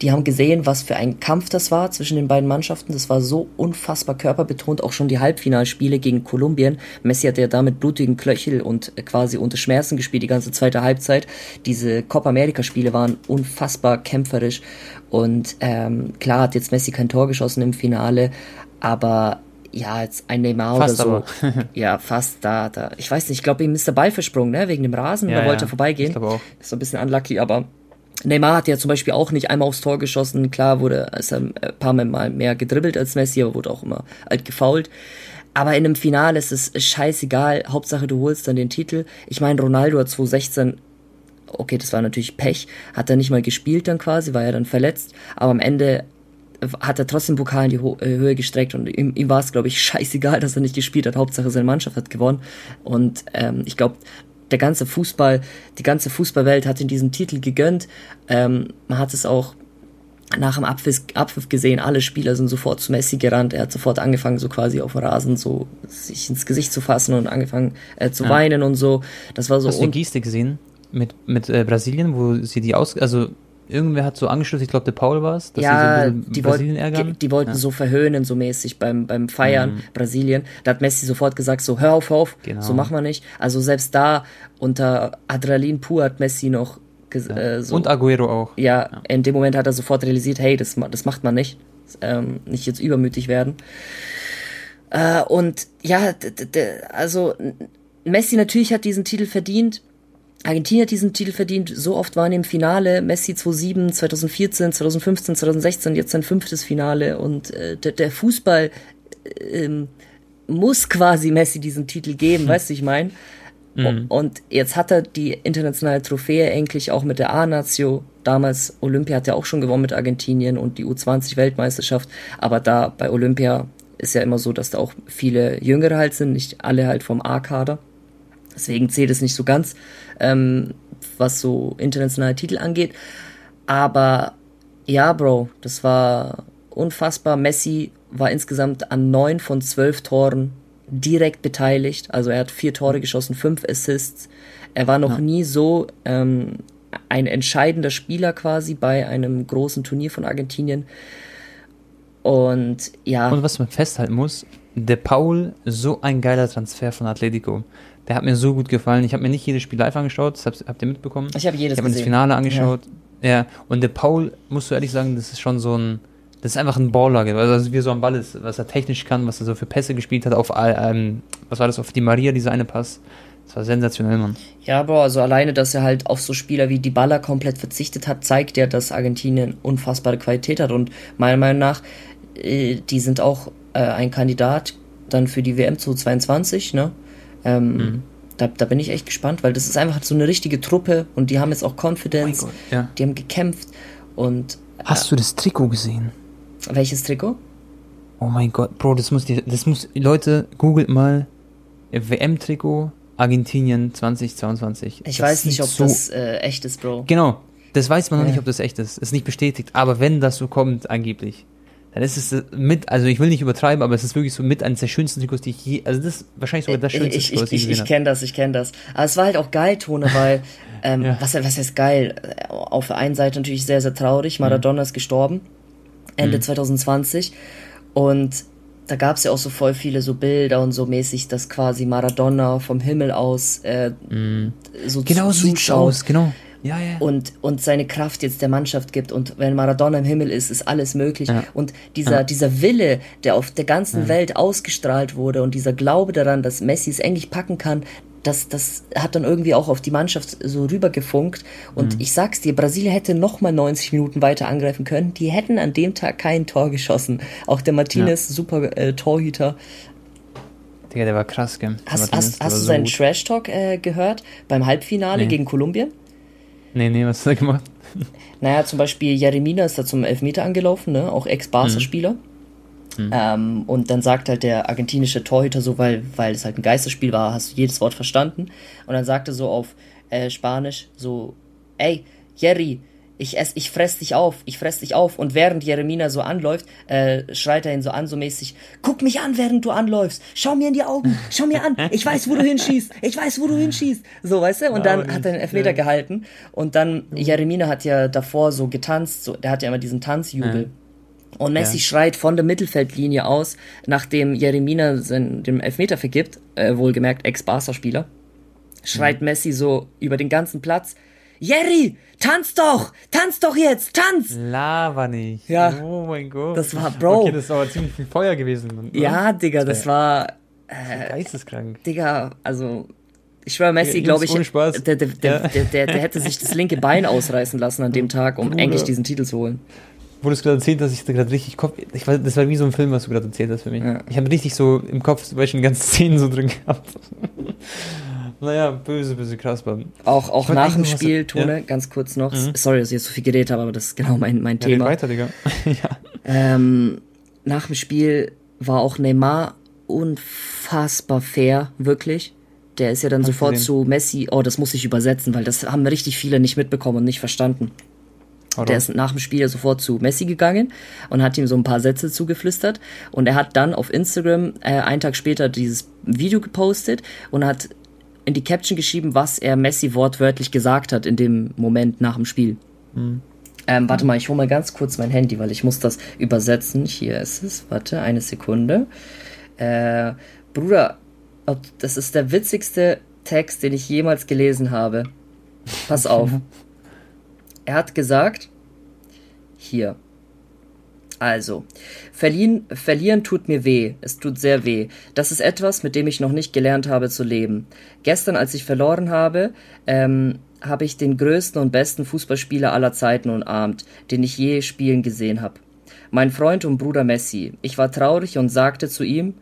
die haben gesehen, was für ein Kampf das war zwischen den beiden Mannschaften. Das war so unfassbar körperbetont, auch schon die Halbfinalspiele gegen Kolumbien. Messi hat ja da mit blutigen Klöchel und quasi unter Schmerzen gespielt, die ganze zweite Halbzeit. Diese Copa America-Spiele waren unfassbar kämpferisch. Und ähm, klar hat jetzt Messi kein Tor geschossen im Finale, aber ja, jetzt ein Neymar fast oder so. ja, fast da, da. Ich weiß nicht, ich glaube, ihm ist der Ball versprungen, ne? Wegen dem Rasen, ja, da wollte ja. er vorbeigehen. Ich auch. Ist so ein bisschen unlucky, aber Neymar hat ja zum Beispiel auch nicht einmal aufs Tor geschossen. Klar wurde er ein paar Mal mehr gedribbelt als Messi, aber wurde auch immer alt gefault. Aber in einem Finale ist es scheißegal. Hauptsache du holst dann den Titel. Ich meine, Ronaldo hat 2016 okay, das war natürlich Pech, hat er nicht mal gespielt dann quasi, war er dann verletzt, aber am Ende hat er trotzdem Pokal in die äh, Höhe gestreckt und ihm, ihm war es, glaube ich, scheißegal, dass er nicht gespielt hat. Hauptsache seine Mannschaft hat gewonnen. Und ähm, ich glaube, der ganze Fußball, die ganze Fußballwelt hat ihn diesen Titel gegönnt. Ähm, man hat es auch nach dem Abpfiff, Abpfiff gesehen, alle Spieler sind sofort zu Messi gerannt. Er hat sofort angefangen, so quasi auf dem Rasen so sich ins Gesicht zu fassen und angefangen äh, zu ja. weinen und so. Das war so. Hast du die Geste gesehen mit, mit äh, Brasilien, wo sie die aus, also irgendwer hat so angeschlossen, ich glaube, der Paul war es, dass ja, so die Brasilien ärgern. Die, die wollten ja. so verhöhnen, so mäßig beim, beim Feiern mhm. Brasilien. Da hat Messi sofort gesagt, so hör auf, hör auf, genau. so machen wir nicht. Also selbst da unter Adrenalin pur hat Messi noch ja. äh, so. Und Aguero auch. Ja, ja, in dem Moment hat er sofort realisiert, hey, das, das macht man nicht. Ähm, nicht jetzt übermütig werden. Äh, und ja, also Messi natürlich hat diesen Titel verdient Argentinien hat diesen Titel verdient, so oft waren im Finale, Messi 2007, 2014, 2015, 2016, jetzt sein fünftes Finale und äh, der, der Fußball äh, muss quasi Messi diesen Titel geben, hm. weißt du, ich meine? Mhm. Und jetzt hat er die internationale Trophäe endlich auch mit der A-Nazio. Damals Olympia hat er auch schon gewonnen mit Argentinien und die U20-Weltmeisterschaft. Aber da bei Olympia ist ja immer so, dass da auch viele Jüngere halt sind, nicht alle halt vom A-Kader. Deswegen zählt es nicht so ganz, ähm, was so internationale Titel angeht. Aber ja, Bro, das war unfassbar. Messi war insgesamt an neun von zwölf Toren direkt beteiligt. Also er hat vier Tore geschossen, fünf Assists. Er war noch ja. nie so ähm, ein entscheidender Spieler quasi bei einem großen Turnier von Argentinien. Und ja. Und was man festhalten muss, der Paul, so ein geiler Transfer von Atletico. Der hat mir so gut gefallen. Ich habe mir nicht jedes Spiel live angeschaut, das habt, habt ihr mitbekommen? Ich habe jedes Ich habe mir das Finale angeschaut. Ja. ja. Und der Paul, musst du ehrlich sagen, das ist schon so ein das ist einfach ein Baller, also wie er so am Ball ist, was er technisch kann, was er so für Pässe gespielt hat, auf, ähm, was war das, auf die Maria, dieser eine Pass. Das war sensationell, Mann. Ja, Bro, also alleine, dass er halt auf so Spieler wie Dybala komplett verzichtet hat, zeigt ja, dass Argentinien unfassbare Qualität hat und meiner Meinung nach, äh, die sind auch äh, ein Kandidat dann für die WM 2022, ne? Ähm, mhm. Da, da, bin ich echt gespannt, weil das ist einfach so eine richtige Truppe und die haben jetzt auch Confidence, oh ja. die haben gekämpft und. Hast du das Trikot gesehen? Welches Trikot? Oh mein Gott, Bro, das muss die, das muss, Leute, googelt mal WM-Trikot Argentinien 2022. Ich das weiß nicht, ob so das äh, echt ist, Bro. Genau, das weiß man noch nicht, ob das echt ist. Ist nicht bestätigt, aber wenn das so kommt, angeblich, dann ist es mit, also ich will nicht übertreiben, aber es ist wirklich so mit eines der schönsten Trikots, die ich je, also das ist wahrscheinlich sogar das schönste ich, Trikot, ich, ich, ich, ich kenne das, ich kenne das. Aber es war halt auch geil, Tone, weil, ähm, ja. was, was heißt geil? Auf der einen Seite natürlich sehr, sehr traurig, Maradona mhm. ist gestorben. Ende mhm. 2020. Und da gab es ja auch so voll viele so Bilder und so mäßig, dass quasi Maradona vom Himmel aus äh, mm. so genau so sieht's aus, genau. Ja, ja. Und, und seine Kraft jetzt der Mannschaft gibt. Und wenn Maradona im Himmel ist, ist alles möglich. Ja. Und dieser, dieser Wille, der auf der ganzen. Welt ausgestrahlt wurde und dieser Glaube daran, dass Messi es endlich packen kann, das, das hat dann irgendwie auch auf die Mannschaft so rübergefunkt. Und mhm. ich sag's dir, Brasilien hätte noch mal 90 Minuten weiter angreifen können. Die hätten an dem Tag kein Tor geschossen. Auch der Martinez, ja. super äh, Torhüter. Digga, der war krass, gell? Hast, hast, hast du so seinen Trash-Talk äh, gehört beim Halbfinale nee. gegen Kolumbien? Nee, nee, was hat er gemacht? naja, zum Beispiel Jeremina ist da zum Elfmeter angelaufen, ne? auch Ex-Barca-Spieler. Mhm. Mhm. Ähm, und dann sagt halt der argentinische Torhüter so, weil, weil es halt ein Geisterspiel war, hast du jedes Wort verstanden. Und dann sagte so auf äh, Spanisch so, ey, Jerry, ich ess, ich fress dich auf, ich fress dich auf. Und während Jeremina so anläuft, äh, schreit er ihn so an, so mäßig, guck mich an, während du anläufst. Schau mir in die Augen, schau mir an. Ich weiß, wo du hinschießt. Ich weiß, wo du hinschießt. So, weißt du? Und dann hat er den Elfmeter ja. gehalten. Und dann, Jeremina hat ja davor so getanzt, so, der hat ja immer diesen Tanzjubel. Ja. Und Messi ja. schreit von der Mittelfeldlinie aus, nachdem Jeremina den Elfmeter vergibt, äh, wohlgemerkt Ex-Barca-Spieler, schreit mhm. Messi so über den ganzen Platz, Jerry, tanz doch! Tanz doch jetzt! Tanz! Lava nicht. Ja. Oh mein Gott. Das war, Bro. Okay, das ist aber ziemlich viel Feuer gewesen. Oder? Ja, Digga, das war. Äh, geisteskrank. Digga, also. Ich schwöre, Messi, glaube ich, der, der, der, der, der hätte sich das linke Bein ausreißen lassen an dem Tag, um endlich diesen Titel zu holen wo du es gerade erzählt hast, ich gerade richtig Kopf. Ich war, das war wie so ein Film, was du gerade erzählt hast für mich. Ich habe richtig so im Kopf zum Beispiel ganze Szenen so drin gehabt. Naja, böse, böse krass, Mann. Auch, auch nach dem Spiel, Tone, ja. ganz kurz noch. Mhm. Sorry, dass ich jetzt so viel geredet habe, aber das ist genau mein, mein ja, Thema. weiter, Digga. ja. Ähm, nach dem Spiel war auch Neymar unfassbar fair, wirklich. Der ist ja dann Hast sofort zu Messi, oh, das muss ich übersetzen, weil das haben richtig viele nicht mitbekommen und nicht verstanden. Oder? Der ist nach dem Spiel sofort zu Messi gegangen und hat ihm so ein paar Sätze zugeflüstert. Und er hat dann auf Instagram äh, einen Tag später dieses Video gepostet und hat in die Caption geschrieben, was er Messi wortwörtlich gesagt hat in dem Moment nach dem Spiel. Mhm. Ähm, warte mal, ich hole mal ganz kurz mein Handy, weil ich muss das übersetzen. Hier ist es. Warte, eine Sekunde. Äh, Bruder, das ist der witzigste Text, den ich jemals gelesen habe. Pass auf. Er hat gesagt, hier, Also, verlieren, verlieren tut mir weh. Es tut sehr weh. Das ist etwas, mit dem ich noch nicht gelernt habe zu leben. Gestern, als ich verloren habe, ähm, habe ich den größten und besten Fußballspieler aller Zeiten umarmt, den ich je spielen gesehen habe. Mein Freund und Bruder Messi. Ich war traurig und sagte zu ihm,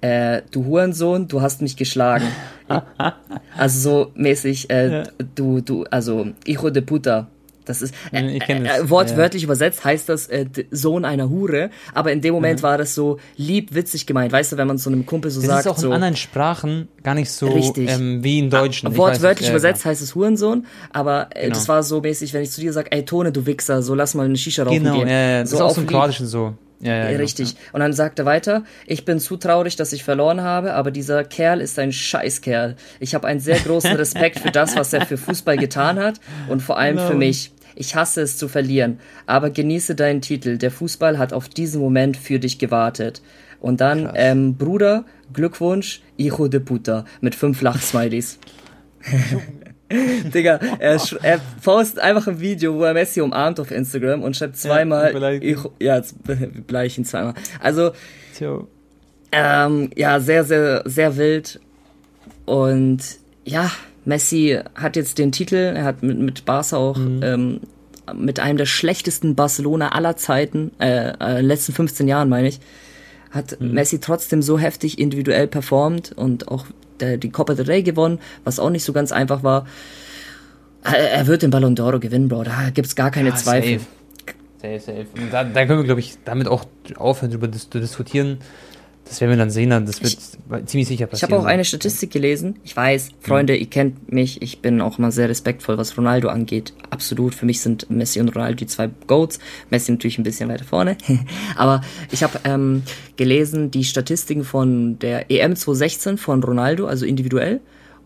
äh, du Hurensohn, du hast mich geschlagen. also so mäßig, äh, ja. du, du, also, hijo de puta. Das ist äh, äh, wortwörtlich ja. übersetzt heißt das äh, Sohn einer Hure, aber in dem Moment mhm. war das so lieb witzig gemeint, weißt du, wenn man so einem Kumpel so das sagt. Das ist auch so, in anderen Sprachen gar nicht so ähm, wie in Deutschen. Ah, wortwörtlich weiß, übersetzt ja, heißt es Hurensohn, aber äh, genau. das war so mäßig, wenn ich zu dir sage, ey Tone, du Wichser, so lass mal eine Shisha rauchen genau, gehen. Ja, ja, das so ist auch so im Kroatischen so. Ja, ja, genau. Richtig. Und dann sagt er weiter, ich bin zu traurig, dass ich verloren habe, aber dieser Kerl ist ein Scheißkerl. Ich habe einen sehr großen Respekt für das, was er für Fußball getan hat und vor allem no. für mich. Ich hasse es zu verlieren, aber genieße deinen Titel. Der Fußball hat auf diesen Moment für dich gewartet. Und dann, ähm, Bruder, Glückwunsch, hijo de puta, mit fünf Lachsmilies. Digga, er, er postet einfach ein Video, wo er Messi umarmt auf Instagram und schreibt zweimal, ja, ja, zweimal. Also, ähm, ja, sehr, sehr, sehr wild. Und ja, Messi hat jetzt den Titel, er hat mit, mit Barca auch mhm. ähm, mit einem der schlechtesten Barcelona aller Zeiten, äh, äh, letzten 15 Jahren meine ich, hat mhm. Messi trotzdem so heftig individuell performt und auch der, die Copa del Rey gewonnen, was auch nicht so ganz einfach war. Er wird den Ballon d'Oro gewinnen, Bro. Da gibt's gar keine ja, Zweifel. Safe, safe. Und da, da können wir, glaube ich, damit auch aufhören, darüber zu diskutieren. Das werden wir dann sehen, das wird ich, ziemlich sicher passieren. Ich habe auch eine Statistik gelesen. Ich weiß, Freunde, mhm. ihr kennt mich, ich bin auch immer sehr respektvoll, was Ronaldo angeht. Absolut, für mich sind Messi und Ronaldo die zwei Goats. Messi natürlich ein bisschen weiter vorne. Aber ich habe ähm, gelesen, die Statistiken von der EM 2016 von Ronaldo, also individuell,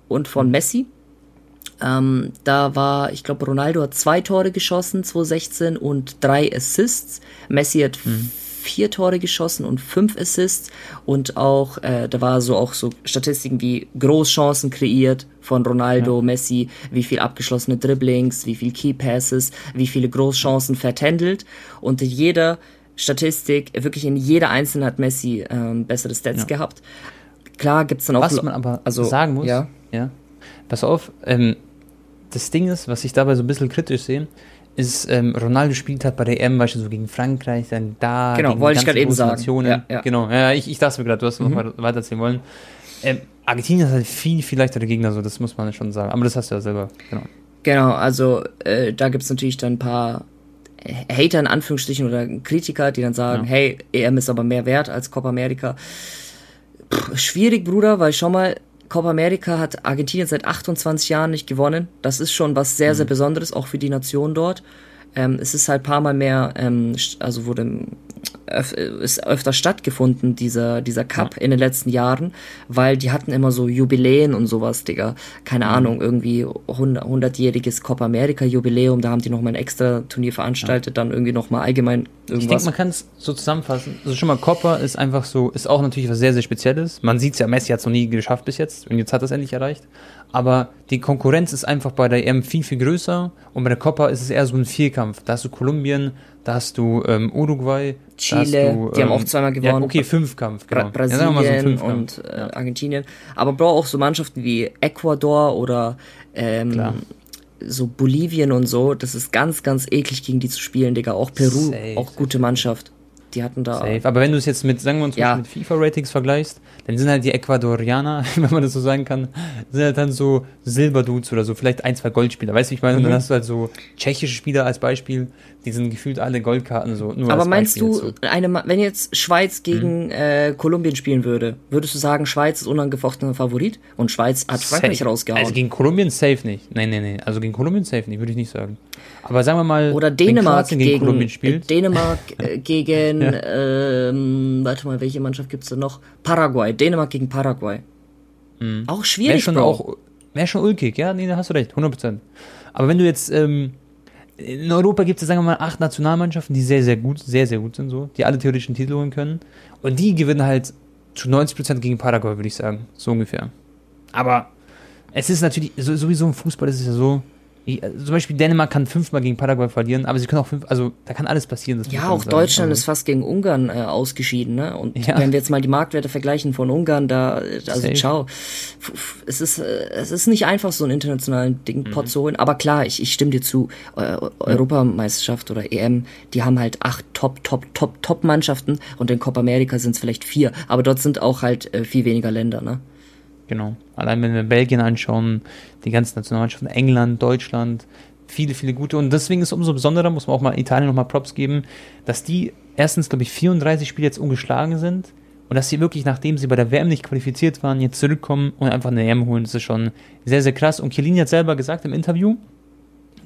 und von mhm. Messi. Ähm, da war, ich glaube, Ronaldo hat zwei Tore geschossen, 2016 und drei Assists. Messi hat mhm vier Tore geschossen und fünf Assists und auch, äh, da war so auch so Statistiken wie Großchancen kreiert von Ronaldo, ja. Messi, wie viel abgeschlossene Dribblings, wie viel Key Passes, wie viele Großchancen vertändelt und jeder Statistik, wirklich in jeder einzelnen hat Messi ähm, bessere Stats ja. gehabt. Klar gibt's dann auch... Was man aber also, sagen muss, ja, ja pass auf, ähm, das Ding ist, was ich dabei so ein bisschen kritisch sehe, ist ähm, Ronaldo spielt hat bei der EM, beispielsweise so gegen Frankreich, dann da. Genau, wollte ich gerade eben sagen. Ja, ja. Genau, ja, ich, ich dachte mir gerade, du hast mhm. noch mal weitererzählen wollen. Ähm, Argentinien ist halt viel, viel leichter Gegner, so, das muss man schon sagen. Aber das hast du ja selber, genau. Genau, also äh, da gibt's natürlich dann ein paar Hater in Anführungsstrichen oder Kritiker, die dann sagen, ja. hey, EM ist aber mehr wert als Copa America. Pff, schwierig, Bruder, weil schon mal, Copa America hat Argentinien seit 28 Jahren nicht gewonnen. Das ist schon was sehr, sehr mhm. Besonderes, auch für die Nation dort. Ähm, es ist halt paar Mal mehr, ähm, also wurde öf ist öfter stattgefunden, dieser, dieser Cup ja. in den letzten Jahren, weil die hatten immer so Jubiläen und sowas, Digga. Keine mhm. Ahnung, irgendwie 100-jähriges Copa America Jubiläum, da haben die nochmal ein extra Turnier veranstaltet, ja. dann irgendwie nochmal allgemein irgendwas. Ich denke, man kann es so zusammenfassen. Also schon mal Copa ist einfach so, ist auch natürlich was sehr, sehr Spezielles. Man sieht es ja, Messi hat es noch nie geschafft bis jetzt und jetzt hat er es endlich erreicht aber die Konkurrenz ist einfach bei der EM viel, viel größer und bei der Copa ist es eher so ein Vierkampf. Da hast du Kolumbien, da hast du ähm, Uruguay, Chile, du, die ähm, haben auch zweimal gewonnen. Ja, okay, Fünfkampf, genau. Bra Brasilien ja, so Fünfkampf. und äh, Argentinien. Aber Bro, auch so Mannschaften wie Ecuador oder ähm, so Bolivien und so, das ist ganz, ganz eklig gegen die zu spielen, Digga. Auch Peru, safe, auch gute Mannschaft. Die hatten da. Safe. Aber wenn du es jetzt mit, sagen wir uns, ja. mit FIFA-Ratings vergleichst, dann sind halt die Ecuadorianer, wenn man das so sagen kann, sind halt dann so Silberdudes oder so, vielleicht ein, zwei Goldspieler. Weißt du, ich meine, mhm. dann hast du halt so tschechische Spieler als Beispiel, die sind gefühlt alle Goldkarten so. Aber meinst du, eine, wenn jetzt Schweiz gegen mhm. äh, Kolumbien spielen würde, würdest du sagen, Schweiz ist unangefochtener Favorit und Schweiz hat Frankreich safe. rausgehauen? Also gegen Kolumbien safe nicht. Nein, nein, nein. Also gegen Kolumbien safe nicht, würde ich nicht sagen. Aber sagen wir mal, oder Dänemark gegen, gegen Kolumbien spielt. Dänemark äh, gegen, ja. ähm, warte mal, welche Mannschaft gibt's da noch? Paraguay. Dänemark gegen Paraguay. Mhm. Auch schwierig, schon Bro. auch, wäre schon ulkig, ja, nee, da hast du recht, 100%. Aber wenn du jetzt, ähm, in Europa gibt es, sagen wir mal, acht Nationalmannschaften, die sehr, sehr gut, sehr, sehr gut sind, so, die alle theoretischen Titel holen können. Und die gewinnen halt zu 90% gegen Paraguay, würde ich sagen. So ungefähr. Aber es ist natürlich, sowieso im Fußball ist es ja so, Ich, also zum Beispiel Dänemark kann fünfmal gegen Paraguay verlieren, aber sie können auch fünf, also da kann alles passieren. ja, auch Deutschland also. ist fast gegen Ungarn äh, ausgeschieden, ne? Und ja. wenn wir jetzt mal die Marktwerte vergleichen von Ungarn, da, also Safe. ciao. Es ist, äh, es ist nicht einfach, so einen internationalen Ding mhm. zu holen, aber klar, ich, ich stimme dir zu, äh, Europameisterschaft oder EM, die haben halt acht Top, Top, Top, Top-Mannschaften und in Copa America sind es vielleicht vier, aber dort sind auch halt äh, viel weniger Länder, ne? Genau. Allein wenn wir Belgien anschauen, die ganzen Nationalmannschaften, England, Deutschland, viele, viele gute. Und deswegen ist es umso besonderer, muss man auch mal Italien nochmal Props geben, dass die erstens, glaube ich, 34 Spiele jetzt ungeschlagen sind und dass sie wirklich, nachdem sie bei der WM nicht qualifiziert waren, jetzt zurückkommen und einfach eine WM holen. Das ist schon sehr, sehr krass. Und Chiellini hat selber gesagt im Interview,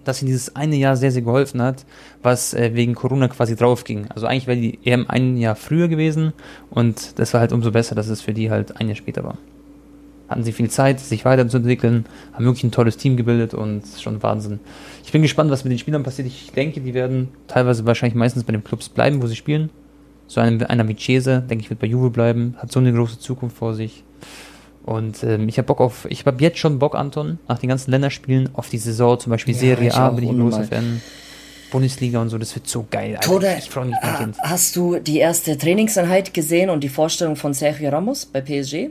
dass ihm dieses eine Jahr sehr, sehr geholfen hat, was äh, wegen Corona quasi drauf ging. Also eigentlich wäre die EM ein Jahr früher gewesen und das war halt umso besser, dass es für die halt ein Jahr später war hatten sie viel Zeit, sich weiterzuentwickeln, haben wirklich ein tolles Team gebildet und schon Wahnsinn. Ich bin gespannt, was mit den Spielern passiert. Ich denke, die werden teilweise wahrscheinlich meistens bei den Clubs bleiben, wo sie spielen. So einer, einer wie Cese, denke ich, wird bei Juve bleiben, hat so eine große Zukunft vor sich. Und ähm, ich habe Bock auf, ich habe jetzt schon Bock, Anton, nach den ganzen Länderspielen auf die Saison, zum Beispiel ja, Serie A, bin ich ein großer Fan. Bundesliga und so, das wird so geil. Alter. Tode, ich freue mich Hast du die erste Trainingseinheit gesehen und die Vorstellung von Sergio Ramos bei PSG?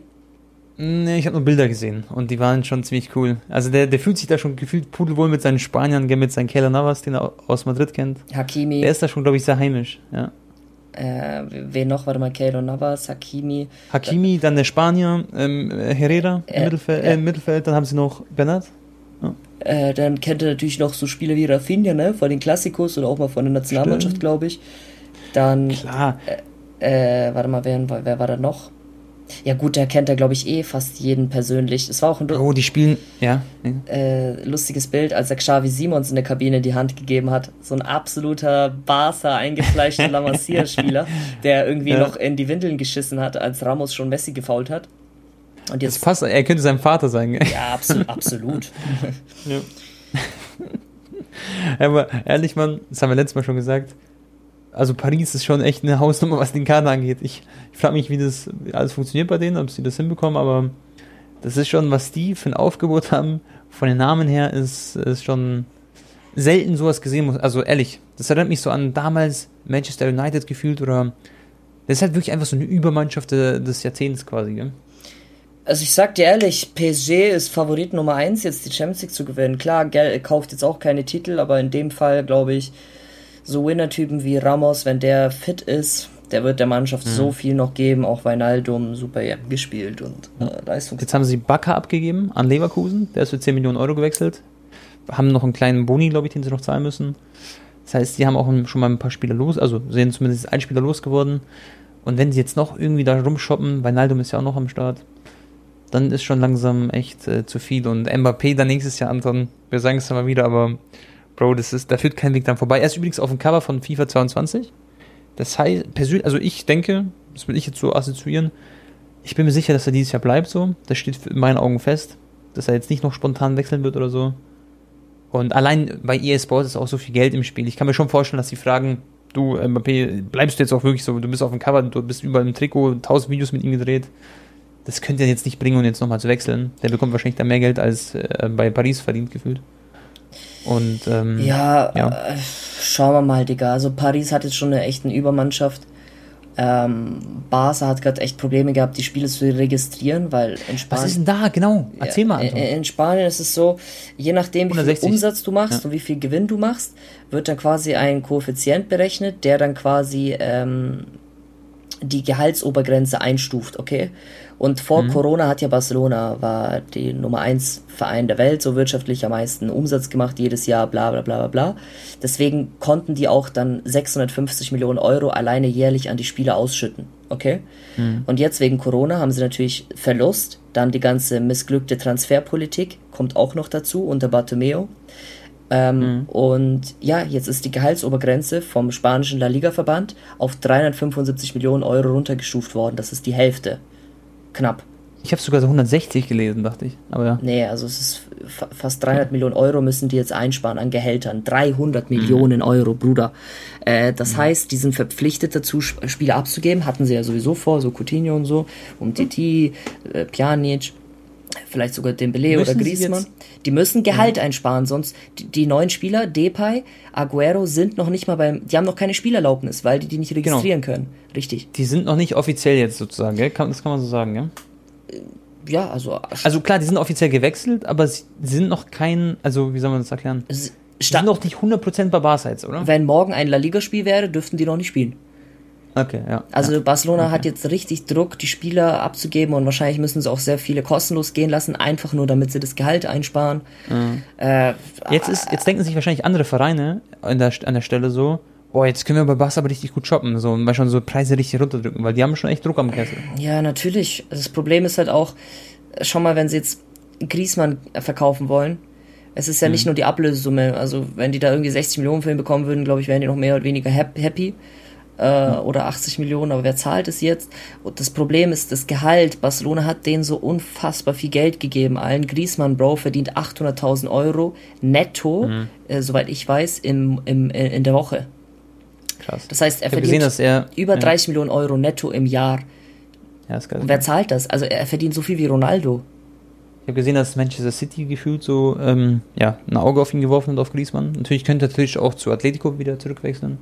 Nee, ich habe nur Bilder gesehen und die waren schon ziemlich cool. Also der, der fühlt sich da schon gefühlt pudelwohl mit seinen Spaniern, mit seinem Keller Navas, den er aus Madrid kennt. Hakimi. Der ist da schon, glaube ich, sehr heimisch, ja. Äh, wen noch? Warte mal, Keylor Navas, Hakimi. Hakimi, dann der Spanier, ähm, Herrera im, äh, Mittelfeld, äh, im Mittelfeld, dann haben sie noch Bernat. Ja. Äh, dann kennt er natürlich noch so Spieler wie Rafinha, ne, von den Klassikos oder auch mal von der Nationalmannschaft, glaube ich. Dann. Klar. Äh, äh, warte mal, wer, wer war da noch? Ja gut, da kennt er, glaube ich, eh fast jeden persönlich. Es war auch ein oh, die spielen, ja. Äh, lustiges Bild, als er Xavi Simons in der Kabine die Hand gegeben hat. So ein absoluter Barca eingefleischter La Masia-Spieler, der irgendwie ja. noch in die Windeln geschissen hat, als Ramos schon Messi gefault hat. Und jetzt, das passt, er könnte sein Vater sein. Ja, absolut. absolut. ja. Aber ehrlich, Mann, das haben wir letztes Mal schon gesagt, also Paris ist schon echt eine Hausnummer, was den Kader angeht. Ich, ich frage mich, wie das alles funktioniert bei denen, ob sie das hinbekommen, aber das ist schon, was die für ein Aufgebot haben, von den Namen her, ist, ist schon selten sowas gesehen. Also ehrlich, das erinnert mich so an damals Manchester United gefühlt oder das ist halt wirklich einfach so eine Übermannschaft des Jahrzehnts quasi, gell? Also ich sag dir ehrlich, PSG ist Favorit Nummer 1, jetzt die Champions League zu gewinnen. Klar, Gell kauft jetzt auch keine Titel, aber in dem Fall, glaube ich, so Winner-Typen wie Ramos, wenn der fit ist, der wird der Mannschaft mhm. so viel noch geben, auch Weinaldum super gespielt und äh, Leistungs. Jetzt haben sie Bakker abgegeben an Leverkusen, der ist für 10 Millionen Euro gewechselt. Haben noch einen kleinen Boni, glaube ich, den sie noch zahlen müssen. Das heißt, die haben auch schon mal ein paar Spieler los, also sind zumindest ein Spieler losgeworden. Und wenn sie jetzt noch irgendwie da rumshoppen, Weinaldum ist ja auch noch am Start, dann ist schon langsam echt äh, zu viel. Und Mbappé dann nächstes Jahr, Anton, wir sagen es mal wieder, aber Bro, das ist, da führt kein Weg dran vorbei. Er ist übrigens auf dem Cover von FIFA 22. Das heißt, persönlich, also ich denke, das will ich jetzt so assoziieren, ich bin mir sicher, dass er dieses Jahr bleibt so. Das steht in meinen Augen fest, dass er jetzt nicht noch spontan wechseln wird oder so. Und allein bei EA Sports ist auch so viel Geld im Spiel. Ich kann mir schon vorstellen, dass sie fragen, du Mbappé, bleibst du jetzt auch wirklich so, du bist auf dem Cover, du bist überall im Trikot, tausend Videos mit ihm gedreht. Das könnte er jetzt nicht bringen, um jetzt nochmal zu wechseln. Der bekommt wahrscheinlich da mehr Geld als äh, bei Paris verdient gefühlt. Und ähm, ja, ja. Äh, schauen wir mal, Digga. Also Paris hat jetzt schon eine echte Übermannschaft. Ähm, Barca hat gerade echt Probleme gehabt, die Spiele zu registrieren, weil in Spanien. Was ist denn da, genau? Erzähl mal. In, in, Spanien ist es so, je nachdem, wie 160. viel Umsatz du machst ja. und wie viel Gewinn du machst, wird dann quasi ein Koeffizient berechnet, der dann quasi ähm, die Gehaltsobergrenze einstuft, okay? Und vor mhm. Corona hat ja Barcelona, war die Nummer 1 Verein der Welt, so wirtschaftlich am meisten Umsatz gemacht jedes Jahr, bla bla bla bla bla. Deswegen konnten die auch dann 650 Millionen Euro alleine jährlich an die Spieler ausschütten, okay? Mhm. Und jetzt wegen Corona haben sie natürlich Verlust, dann die ganze missglückte Transferpolitik kommt auch noch dazu unter Bartomeo. Ähm, mhm. Und ja, jetzt ist die Gehaltsobergrenze vom spanischen La Liga-Verband auf 375 Millionen Euro runtergestuft worden. Das ist die Hälfte. Knapp. Ich habe sogar so 160 gelesen, dachte ich. Aber ja. Nee, also es ist fast 300 Millionen Euro müssen die jetzt einsparen an Gehältern. 300 mhm. Millionen Euro, Bruder. Äh, das mhm. heißt, die sind verpflichtet dazu, Spiele abzugeben. Hatten sie ja sowieso vor, so Coutinho und so. Und Titi, äh, Pjanic. Vielleicht sogar Dembele oder Griezmann, die müssen Gehalt ja. einsparen, sonst die, die, neuen Spieler, Depay, Aguero sind noch nicht mal beim, die haben noch keine Spielerlaubnis, weil die die nicht genau. registrieren genau. können. Richtig. Die sind noch nicht offiziell jetzt sozusagen, gell? das kann man so sagen, gell? Ja, also. Also klar, die sind offiziell gewechselt, aber sie sind noch kein, also wie soll man das erklären? Sie sind noch nicht 100% bei Barca jetzt, oder? Wenn morgen ein La Liga-Spiel wäre, dürften die noch nicht spielen. Okay, ja. Also ja. Barcelona okay. hat jetzt richtig Druck, die Spieler abzugeben und wahrscheinlich müssen sie auch sehr viele kostenlos gehen lassen, einfach nur damit sie das Gehalt einsparen. Mhm. Äh, jetzt, ist, jetzt denken sich wahrscheinlich andere Vereine an der, an der Stelle so, oh, jetzt können wir bei Barca aber richtig gut shoppen, so, und mal schon so Preise richtig runterdrücken, weil die haben schon echt Druck am Kessel. Ja, natürlich. Das Problem ist halt auch, schon mal, wenn sie jetzt Griesmann verkaufen wollen, es ist ja mhm. nicht nur die Ablösesumme, also wenn die da irgendwie 60 Millionen für ihn bekommen würden, glaube ich, wären die noch mehr oder weniger happy äh, oder 80 Millionen, aber wer zahlt es jetzt? Und das Problem ist das Gehalt. Barcelona hat denen so unfassbar viel Geld gegeben. Allen Griezmann, Bro, verdient 800.000 Euro netto, mhm. äh, soweit ich weiß, im, im, äh, in der Woche. Krass. Das heißt, er verdient gesehen, er, über ja. 30 Millionen Euro netto im Jahr. Ja, ist geil. Und wer zahlt das? Also er verdient so viel wie Ronaldo. Ich habe gesehen, dass Manchester City gefühlt so ähm, ja, ein Auge auf ihn geworfen hat, auf Griezmann. Natürlich könnte er natürlich auch zu Atletico wieder zurückwechseln.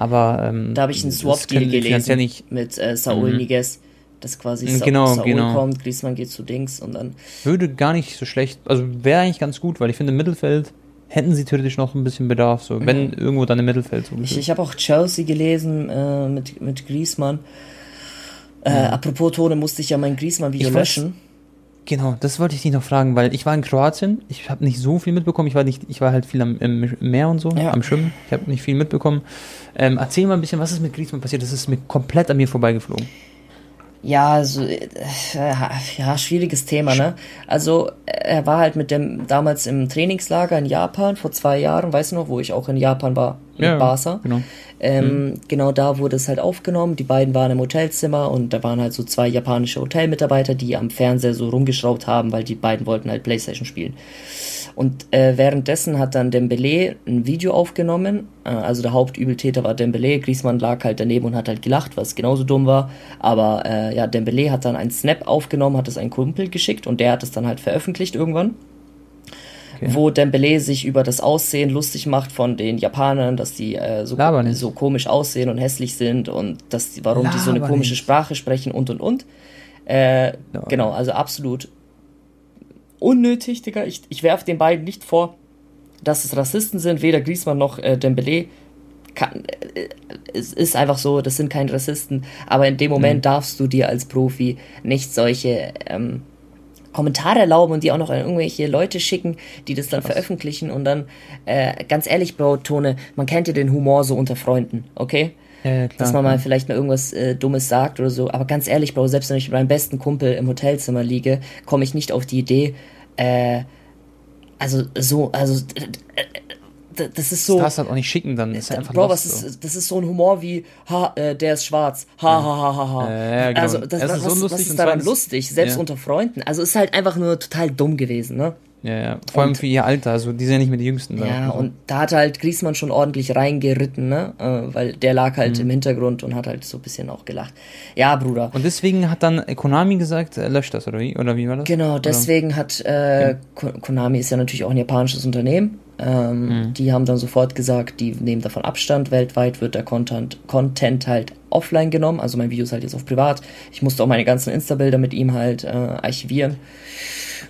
Aber ähm, da habe ich einen Swap-Deal gelesen nicht mit äh, Saul mhm. Niguez, dass quasi Sa genau, Saul genau. kommt, Griezmann geht zu Dings und dann. Würde gar nicht so schlecht, also wäre eigentlich ganz gut, weil ich finde im Mittelfeld hätten sie theoretisch noch ein bisschen Bedarf, so wenn mhm. irgendwo dann im Mittelfeld so. Ich, ich habe auch Chelsea gelesen äh, mit, mit Griezmann. Äh, mhm. Apropos Tone musste ich ja mein Griezmann-Video löschen. Genau, das wollte ich dich noch fragen, weil ich war in Kroatien, ich habe nicht so viel mitbekommen, ich war nicht, ich war halt viel am im Meer und so, ja. am Schwimmen, ich habe nicht viel mitbekommen. Ähm, erzähl mal ein bisschen, was ist mit Griezmann passiert? Das ist mir komplett an mir vorbeigeflogen. Ja, also, äh, ja, schwieriges Thema, ne? Also, er war halt mit dem damals im Trainingslager in Japan vor zwei Jahren, weißt du noch, wo ich auch in Japan war, mit ja, Barca. Genau. Ähm, mhm. Genau da wurde es halt aufgenommen. Die beiden waren im Hotelzimmer und da waren halt so zwei japanische Hotelmitarbeiter, die am Fernseher so rumgeschraubt haben, weil die beiden wollten halt Playstation spielen. Und äh, währenddessen hat dann Dembele ein Video aufgenommen. Äh, also der Hauptübeltäter war Dembele. Griezmann lag halt daneben und hat halt gelacht, was genauso dumm war. Aber äh, ja, Dembele hat dann einen Snap aufgenommen, hat es einen Kumpel geschickt und der hat es dann halt veröffentlicht irgendwann. Okay. Wo Dembele sich über das Aussehen lustig macht von den Japanern, dass die äh, so, so komisch aussehen und hässlich sind und dass warum Laber die so eine komische nicht. Sprache sprechen und und und. Äh, no. Genau, also absolut unnötig, Digga. Ich, ich werfe den beiden nicht vor, dass es Rassisten sind, weder Griezmann noch äh, Dembele. Kann, äh, es ist einfach so, das sind keine Rassisten, aber in dem Moment mhm. darfst du dir als Profi nicht solche ähm, Kommentare erlauben und die auch noch an irgendwelche Leute schicken, die das dann Was? veröffentlichen und dann, äh, ganz ehrlich, Bro, Tone, man kennt ja den Humor so unter Freunden, okay? Ja, dass man mal vielleicht mal irgendwas äh, Dummes sagt oder so. Aber ganz ehrlich, Bro, selbst wenn ich mit meinem besten Kumpel im Hotelzimmer liege, komme ich nicht auf die Idee, äh, also so, also äh, das ist so. Das du halt auch nicht schicken, dann ist er einfach Bro, was so. ist, das ist so ein Humor wie, ha, äh, der ist schwarz, ha, ha, ha, ha, ha. Ja, genau. Also, das, was, ist, was ist daran lustig, selbst ja. unter Freunden? Also, ist halt einfach nur total dumm gewesen, ne? Ja, ja. Vor allem für ihr Alter, also die sind ja nicht mehr die Jüngsten. Ja, und da hat halt Griesmann schon ordentlich reingeritten, ne? Äh, weil der lag halt mhm. im Hintergrund und hat halt so ein bisschen auch gelacht. Ja, Bruder. Und deswegen hat dann Konami gesagt, er löscht das, oder wie? Oder wie war das? Genau, deswegen oder? hat äh, Konami ist ja natürlich auch ein japanisches Unternehmen. Ähm, mhm. Die haben dann sofort gesagt, die nehmen davon Abstand. Weltweit wird der Content, Content halt offline genommen. Also mein Video ist halt jetzt auf privat. Ich musste auch meine ganzen Insta-Bilder mit ihm halt äh, archivieren.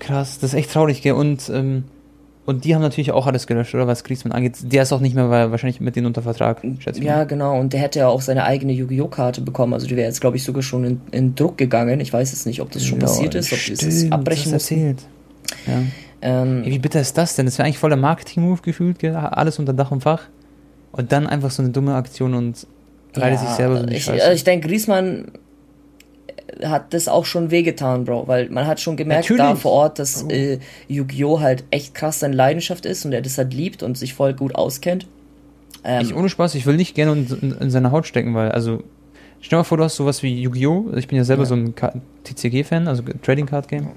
Krass, das ist echt traurig, gell? Und, ähm, und die haben natürlich auch alles gelöscht, oder was Griezmann angeht. Der ist auch nicht mehr wahrscheinlich mit denen unter Vertrag, schätze ich Ja, mal. genau. Und der hätte ja auch seine eigene Yu-Gi-Oh! Karte bekommen. Also die wäre jetzt, glaube ich, sogar schon in, in, Druck gegangen. Ich weiß jetzt nicht, ob das schon ja, passiert ist, ob die es abbrechen das erzählt. Ja. Ähm, Ey, wie bitter ist das denn? Das wäre eigentlich voller Marketing-Move gefühlt, gell? alles unter Dach und Fach. Und dann einfach so eine dumme Aktion und reitet ja, sich selber so die ich, Scheiße. Ich denke, Griezmann hat das auch schon wehgetan, Bro, weil man hat schon gemerkt Natürlich. da vor Ort, dass äh, Yu-Gi-Oh! halt echt krass seine Leidenschaft ist und er das halt liebt und sich voll gut auskennt. Ähm, ich ohne Spaß, ich will nicht gerne in, in, in seine Haut stecken, weil, also, stell dir mal vor, du hast sowas wie Yu-Gi-Oh! Ich bin ja selber ja. so ein TCG-Fan, also Trading Card Game.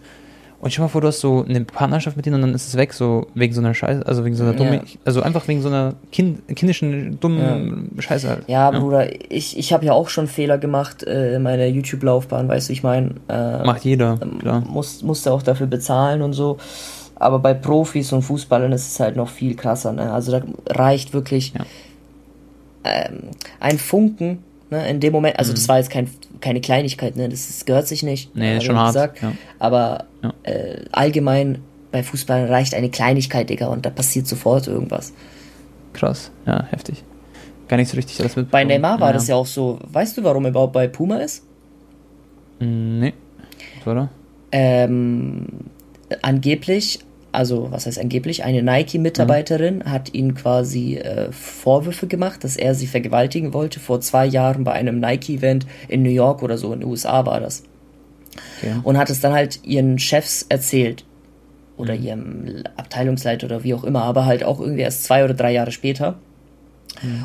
Und stell mal vor, du hast so eine Partnerschaft mit denen und dann ist es weg, so wegen so einer Scheiße, also wegen so einer dummen, Ja. also einfach wegen so einer kind, kindischen, dummen Scheiße halt. Ja, Bruder, ich, ich habe ja auch schon Fehler gemacht äh, in meiner YouTube-Laufbahn, weißt du, ich meine, äh, Macht jeder, klar. muss, musste auch dafür bezahlen und so. Aber bei Profis und Fußballern ist es halt noch viel krasser. Ne? Also da reicht wirklich Ja. ähm, ein Funken. Ne? In dem Moment, also das war jetzt kein, keine Kleinigkeit, ne? das, ist, gehört sich nicht. Mhm. Nee, ich schon hart, Gesagt. ja. Aber Ja. äh, allgemein bei Fußballern reicht eine Kleinigkeit, Digga, und da passiert sofort irgendwas. Krass, ja, heftig. Gar nicht so richtig alles mit. Bei Neymar war das ja auch so. Weißt du, warum er überhaupt bei Puma ist? Nee. Was war da? ähm, angeblich, also was heißt angeblich, eine Nike-Mitarbeiterin hat ihn quasi äh, Vorwürfe gemacht, dass er sie vergewaltigen wollte vor zwei Jahren bei einem Nike-Event in New York oder so, in den USA war das. Okay. Und hat es dann halt ihren Chefs erzählt. Oder ihrem Abteilungsleiter oder wie auch immer, aber halt auch irgendwie erst zwei oder drei Jahre später.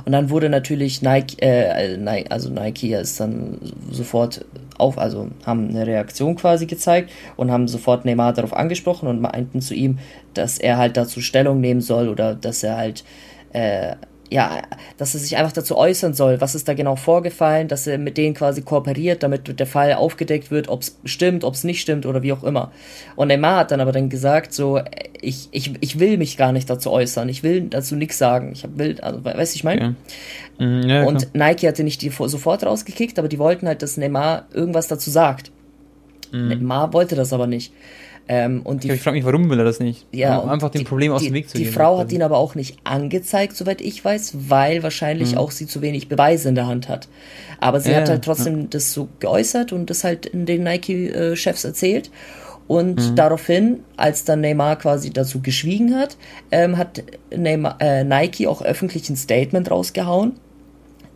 Und dann wurde natürlich Nike, äh, also Nike ist dann sofort auf, also haben eine Reaktion quasi gezeigt und haben sofort Neymar darauf angesprochen und meinten zu ihm, dass er halt dazu Stellung nehmen soll oder dass er halt, äh, ja, dass er sich einfach dazu äußern soll, was ist da genau vorgefallen, dass er mit denen quasi kooperiert, damit der Fall aufgedeckt wird, ob es stimmt, ob es nicht stimmt oder wie auch immer. Und Neymar hat dann aber dann gesagt, so, ich, ich, ich will mich gar nicht dazu äußern, ich will dazu nichts sagen, ich hab, will, also, weißt du, ich meine? Mhm, ja, Und Nike hatte nicht die sofort rausgekickt, aber die wollten halt, dass Neymar irgendwas dazu sagt. Neymar wollte das aber nicht. Ähm, und die, klar. ich frage mich, warum will er das nicht? ja, um einfach dem die, Problem aus die, dem Weg zu Die gehen. Frau hat ihn aber auch nicht angezeigt, soweit ich weiß, weil wahrscheinlich auch sie zu wenig Beweise in der Hand hat. Aber sie Ja, hat halt ja. trotzdem das so geäußert und das halt in den Nike-Chefs erzählt. Und daraufhin, als dann Neymar quasi dazu geschwiegen hat, ähm, hat Neymar, äh, Nike auch öffentlich ein Statement rausgehauen,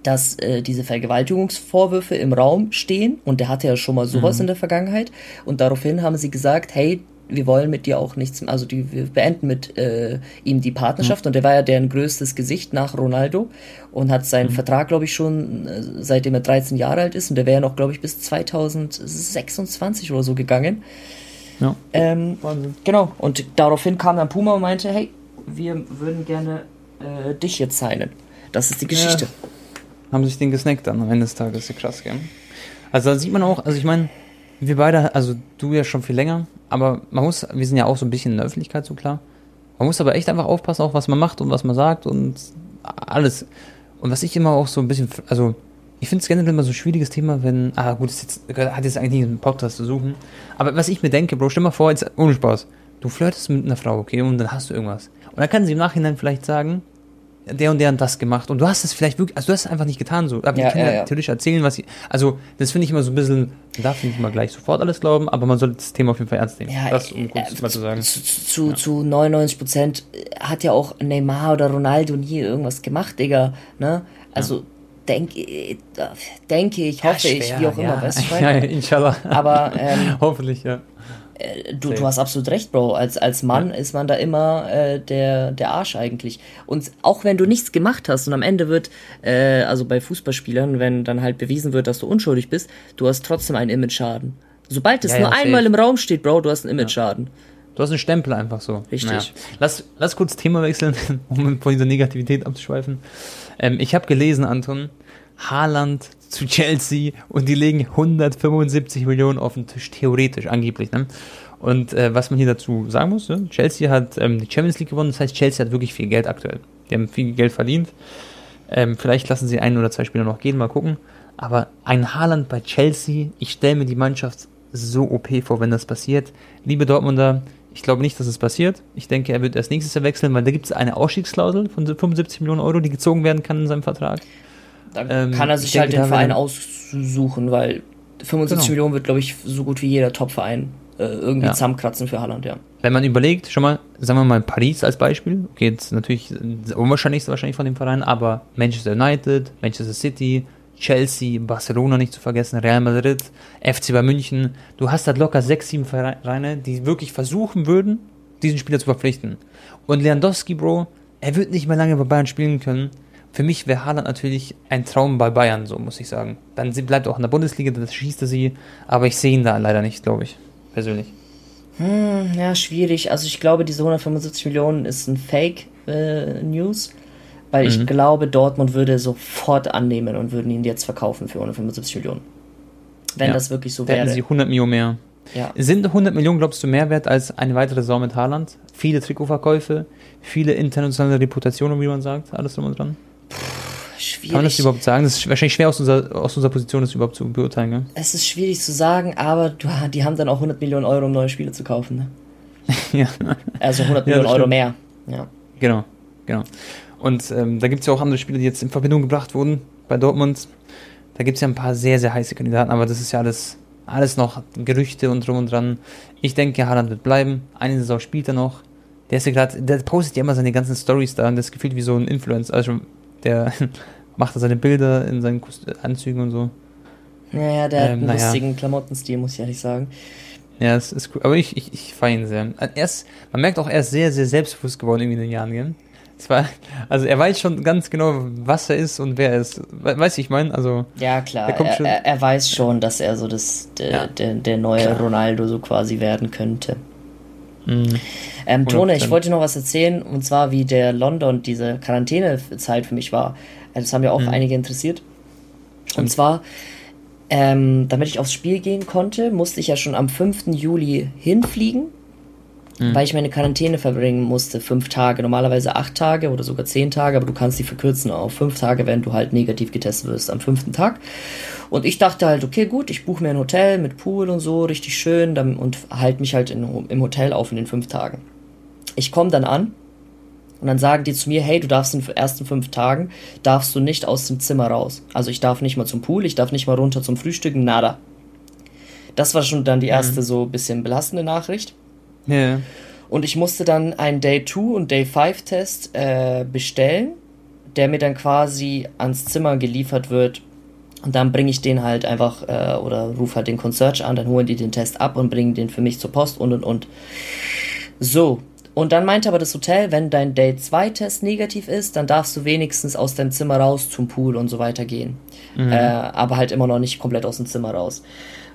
dass äh, diese Vergewaltigungsvorwürfe im Raum stehen und der hatte ja schon mal sowas in der Vergangenheit und daraufhin haben sie gesagt, hey, wir wollen mit dir auch nichts, also die, wir beenden mit äh, ihm die Partnerschaft und der war ja deren größtes Gesicht nach Ronaldo und hat seinen Vertrag, glaube ich, schon äh, seitdem er 13 Jahre alt ist und der wäre noch, glaube ich, bis 2026 oder so gegangen. Ja. Ähm, Wahnsinn. Genau, und daraufhin kam dann Puma und meinte, hey, wir würden gerne äh, dich jetzt signen. Das ist die Geschichte. Haben sich den gesnackt dann am Ende des Tages. Ja krass, gell? Also da sieht man auch, also ich meine, wir beide, also du ja schon viel länger, aber man muss, wir sind ja auch so ein bisschen in der Öffentlichkeit, so klar. Man muss aber echt einfach aufpassen, auch was man macht und was man sagt und alles. Und was ich immer auch so ein bisschen, also ich finde es generell immer so ein schwieriges Thema, wenn, ah gut, das jetzt, hat jetzt eigentlich nicht einen Podcast zu suchen, aber was ich mir denke, Bro, stell mal vor, jetzt ohne Spaß, du flirtest mit einer Frau, okay, und dann hast du irgendwas. Und dann kann sie im Nachhinein vielleicht sagen, der und der hat das gemacht und du hast es vielleicht wirklich, also du hast es einfach nicht getan so. Aber Ja, die können ja, ja, ja. theoretisch erzählen, was sie, also das finde ich immer so ein bisschen, man darf nicht immer gleich sofort alles glauben, aber man sollte das Thema auf jeden Fall ernst nehmen. Ja, das, um kurz äh, mal zu sagen. Zu, zu, zu 99 Prozent hat ja auch Neymar oder Ronaldo nie irgendwas gemacht, Digga. Ne? Also denk, äh, denke ich, hoffe ich, wie auch immer, weißt du, ich Ja, inshallah. Aber ähm, Hoffentlich, ja. Du, Safe. du hast absolut recht, Bro. Als, als Mann ist man da immer äh, der, der Arsch eigentlich. Und auch wenn du nichts gemacht hast und am Ende wird, äh, also bei Fußballspielern, wenn dann halt bewiesen wird, dass du unschuldig bist, du hast trotzdem einen Image-Schaden. Sobald es Ja, nur ja, einmal im Raum steht, Bro, du hast einen Image-Schaden. Du hast einen Stempel einfach so. Richtig. Lass, lass kurz Thema wechseln, um von dieser Negativität abzuschweifen. Ähm, ich habe gelesen, Anton, Haaland zu Chelsea und die legen 175 Millionen auf den Tisch, theoretisch, angeblich. Ne? Und äh, was man hier dazu sagen muss, ne? Chelsea hat ähm, die Champions League gewonnen, das heißt, Chelsea hat wirklich viel Geld aktuell. Die haben viel Geld verdient. Ähm, vielleicht lassen sie einen oder zwei Spieler noch gehen, mal gucken. Aber ein Haaland bei Chelsea, ich stelle mir die Mannschaft so OP vor, wenn das passiert. Liebe Dortmunder, ich glaube nicht, dass es passiert. Ich denke, er wird erst nächstes Jahr wechseln, weil da gibt es eine Ausstiegsklausel von 75 Millionen Euro, die gezogen werden kann in seinem Vertrag. Dann Ähm, kann er ich sich denke, halt den da Verein aussuchen, weil 75 Genau. Millionen wird, glaube ich, so gut wie jeder Top-Verein äh, irgendwie Ja. zusammenkratzen für Haaland, ja. Wenn man überlegt, schon mal, sagen wir mal Paris als Beispiel, okay, jetzt natürlich unwahrscheinlichste wahrscheinlich von dem Verein, aber Manchester United, Manchester City, Chelsea, Barcelona nicht zu vergessen, Real Madrid, FC bei München, du hast halt locker sechs, sieben Vereine, die wirklich versuchen würden, diesen Spieler zu verpflichten. Und Lewandowski, Bro, er wird nicht mehr lange bei Bayern spielen können. Für mich wäre Haaland natürlich ein Traum bei Bayern, so muss ich sagen. Dann bleibt er auch in der Bundesliga, dann schießt er sie, aber ich sehe ihn da leider nicht, glaube ich, persönlich. Hm, ja, schwierig. Also ich glaube, diese 175 Millionen ist ein Fake-News, äh, weil mhm. ich glaube, Dortmund würde sofort annehmen und würden ihn jetzt verkaufen für 175 Millionen. Wenn ja. das wirklich so wäre. Hätten sie 100 Millionen mehr. Ja. Sind 100 Millionen, glaubst du, mehr wert als eine weitere Saison mit Haaland? Viele Trikotverkäufe, viele internationale Reputationen, wie man sagt, alles drum und dran? Schwierig. Kann man das überhaupt sagen? Das ist wahrscheinlich schwer aus unserer, aus unserer Position, das überhaupt zu beurteilen. Ne? Es ist schwierig zu sagen, aber du, die haben dann auch 100 Millionen Euro, um neue Spiele zu kaufen. Ne? ja. Also 100 Millionen ja, Euro mehr. Ja. Genau, genau. Und ähm, da gibt es ja auch andere Spiele, die jetzt in Verbindung gebracht wurden bei Dortmund. Da gibt es ja ein paar sehr, sehr heiße Kandidaten, aber das ist ja alles, alles noch Gerüchte und drum und dran. Ich denke, Haaland wird bleiben. Eine Saison spielt er noch. Der ist ja gerade, der postet ja immer seine ganzen Stories da und das gefühlt wie so ein Influencer. Also der macht seine Bilder in seinen Anzügen und so. Naja, der ähm, hat einen naja. lustigen Klamottenstil, muss ich ehrlich sagen. Ja, es ist cool. Aber ich, ich, ich feiere ihn sehr. Er ist, man merkt auch, er ist sehr, sehr selbstbewusst geworden irgendwie in den Jahren. Gell? War, also er weiß schon ganz genau, was er ist und wer er ist. Weißt du, ich meine? Also, ja, klar. Er, er, er, weiß schon, dass er so das, der, ja. der, der neue klar. Ronaldo so quasi werden könnte. Mhm. Ähm, Tone, ich wollte noch was erzählen, und zwar wie der London, diese Quarantänezeit für mich war. Also, das haben ja auch mhm. einige interessiert. Und zwar, ähm, damit ich aufs Spiel gehen konnte, musste ich ja schon am 5. Juli hinfliegen, mhm. weil ich meine Quarantäne verbringen musste. Fünf Tage, normalerweise acht Tage oder sogar zehn Tage, aber du kannst die verkürzen auf fünf Tage, wenn du halt negativ getestet wirst am fünften Tag. Und ich dachte halt, okay, gut, ich buche mir ein Hotel mit Pool und so, richtig schön, dann, und halte mich halt in, im Hotel auf in den fünf Tagen. Ich komme dann an und dann sagen die zu mir, hey, du darfst in den ersten fünf Tagen, darfst du nicht aus dem Zimmer raus. Also ich darf nicht mal zum Pool, ich darf nicht mal runter zum Frühstücken, nada. Das war schon dann die mhm. erste mhm. so bisschen belastende Nachricht. Ja. Und ich musste dann einen Day 2 und Day 5 Test äh, bestellen, der mir dann quasi ans Zimmer geliefert wird und dann bringe ich den halt einfach äh, oder rufe halt den Concierge an, dann holen die den Test ab und bringen den für mich zur Post und und und. So. Und dann meinte aber das Hotel, wenn dein Day 2 Test negativ ist, dann darfst du wenigstens aus deinem Zimmer raus zum Pool und so weiter gehen. Mhm. Äh, aber halt immer noch nicht komplett aus dem Zimmer raus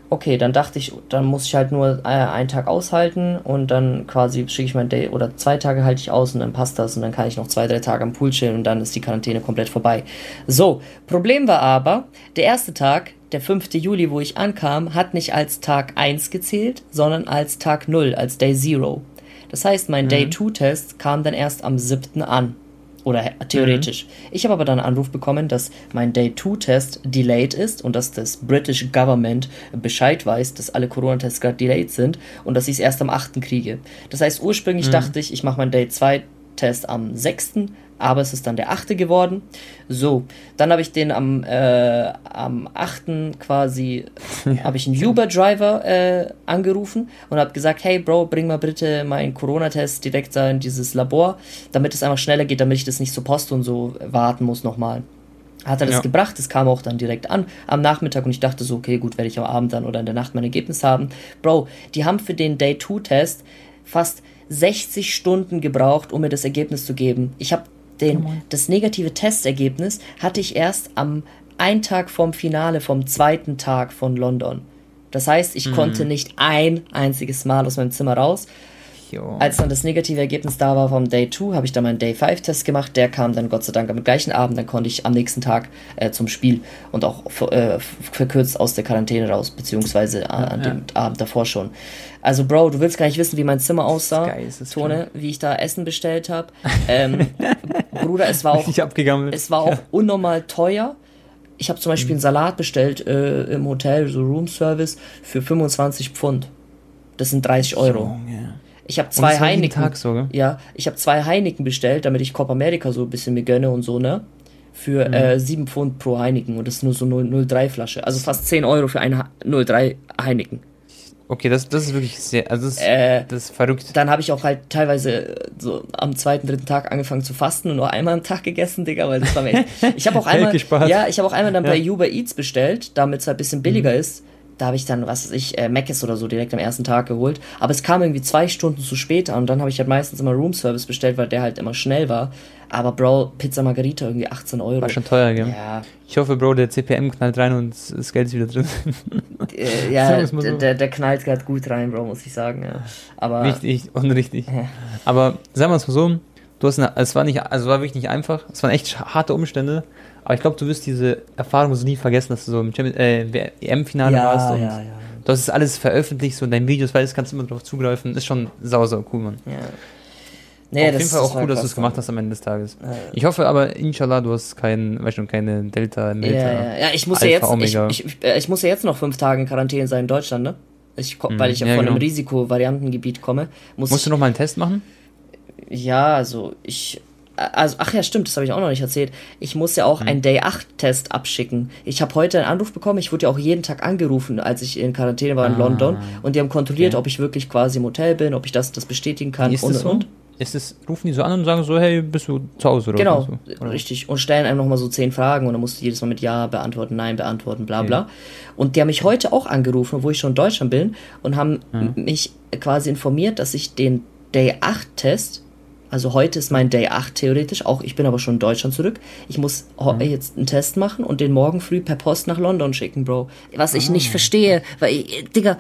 okay, dann dachte ich, dann muss ich halt nur äh, einen Tag aushalten und dann quasi schicke ich mein Day oder zwei Tage halte ich aus und dann passt das und dann kann ich noch zwei, drei Tage am Pool chillen und dann ist die Quarantäne komplett vorbei. So, Problem war aber, der erste Tag, der 5. Juli, wo ich ankam, hat nicht als Tag 1 gezählt, sondern als Tag 0, als Day 0. Das heißt, mein mhm. Day 2 Test kam dann erst am 7. an. Oder theoretisch. Mhm. Ich habe aber dann einen Anruf bekommen, dass mein Day-2-Test delayed ist und dass das British Government Bescheid weiß, dass alle Corona-Tests gerade delayed sind und dass ich es erst am 8. kriege. Das heißt, ursprünglich mhm. dachte ich, ich mache mein Day-2-Test am 6 aber es ist dann der achte geworden. So, dann habe ich den am, äh, am 8. quasi, ja. habe ich einen Uber-Driver äh, angerufen und habe gesagt, hey Bro, bring mal bitte meinen Corona-Test direkt da in dieses Labor, damit es einfach schneller geht, damit ich das nicht zur Post und so warten muss nochmal. Hat er das ja. gebracht, das kam auch dann direkt an am Nachmittag und ich dachte so, okay, gut, werde ich am Abend dann oder in der Nacht mein Ergebnis haben. Bro, die haben für den Day-2-Test fast 60 Stunden gebraucht, um mir das Ergebnis zu geben. Ich habe den, das negative Testergebnis hatte ich erst am einen Tag vorm Finale, vom zweiten Tag von London. Das heißt, ich mhm. konnte nicht ein einziges Mal aus meinem Zimmer raus. Jo. Als dann das negative Ergebnis da war vom Day 2, habe ich dann meinen Day 5 Test gemacht. Der kam dann Gott sei Dank am gleichen Abend. Dann konnte ich am nächsten Tag äh, zum Spiel und auch äh, verkürzt aus der Quarantäne raus, beziehungsweise äh, an ja. dem Abend davor schon. Also, Bro, du willst gar nicht wissen, wie mein Zimmer aussah. Tone, wie ich da Essen bestellt habe. Ähm, Bruder, es war auch, es war auch ja. unnormal teuer. Ich habe zum Beispiel einen Salat bestellt äh, im Hotel, so Room Service, für 25 Pfund. Das sind 30 Euro. So, yeah. Ich habe zwei Heineken. Tag so, ja, ich habe zwei Heineken bestellt, damit ich Copa America so ein bisschen mir gönne und so, ne? Für mhm. äh, 7 Pfund pro Heineken und das ist nur so 0,3 Flasche. Also fast 10 Euro für eine 0,3 Heineken. Okay, das, das ist wirklich sehr, also das, äh, das ist verrückt. Dann habe ich auch halt teilweise so am zweiten, dritten Tag angefangen zu fasten und nur einmal am Tag gegessen, Digga, weil das war mir echt. Ich habe auch einmal, ja, ich habe auch einmal dann ja. bei Uber Eats bestellt, damit es halt ein bisschen billiger mhm. ist da habe ich dann, was weiß ich, äh, Mc's oder so direkt am ersten Tag geholt. Aber es kam irgendwie zwei Stunden zu spät und dann habe ich halt meistens immer Roomservice bestellt, weil der halt immer schnell war. Aber Bro, Pizza Margarita irgendwie 18 Euro. War schon teuer, gell? Ja. Ich hoffe, Bro, der CPM knallt rein und das Geld ist wieder drin. Äh, ja, so. der, der knallt gerade gut rein, Bro, muss ich sagen. Ja. Aber, Richtig und richtig. Ja. Aber sagen wir es mal so, du hast eine, es war nicht, also war wirklich nicht einfach. Es waren echt harte Umstände. Aber ich glaube, du wirst diese Erfahrung so nie vergessen, dass du so im äh, EM-Finale ja, warst und ja, ja. du hast es alles veröffentlicht, so in deinen Videos, weil es kannst du immer drauf zugreifen. Ist schon sau, sau cool, Mann. Ja. Nee, Auf jeden Fall auch cool, dass du es gemacht hast am Ende des Tages. Ja, ja. Ich hoffe aber, inshallah, du hast kein, weißt du, keine Delta, Delta. Ja, ja, ich muss ja jetzt, ich, ich, äh, ich, muss ja jetzt noch fünf Tage in Quarantäne sein in Deutschland, ne? Ich, mhm. Weil ich ja, von genau. einem Risikovariantengebiet komme. Muss Musst du noch mal einen Test machen? Ja, also ich also, ach ja, stimmt, das habe ich auch noch nicht erzählt. Ich muss ja auch mhm. einen Day-8-Test abschicken. Ich habe heute einen Anruf bekommen, ich wurde ja auch jeden Tag angerufen, als ich in Quarantäne war in ah, London. Und die haben kontrolliert, okay. ob ich wirklich quasi im Hotel bin, ob ich das, das bestätigen kann. Ist und, das so? und. Ist es, rufen die so an und sagen so, hey, bist du zu Hause oder Genau, so? oder? richtig. Und stellen einem nochmal so zehn Fragen und dann musst du jedes Mal mit Ja beantworten, Nein beantworten, bla bla. Okay. Und die haben mich heute auch angerufen, wo ich schon in Deutschland bin, und haben ja. mich quasi informiert, dass ich den Day-8-Test also heute ist mein Day 8 theoretisch, auch ich bin aber schon in Deutschland zurück. Ich muss mhm. jetzt einen Test machen und den morgen früh per Post nach London schicken, Bro. Was ich ah. nicht verstehe, weil, ich, Digga,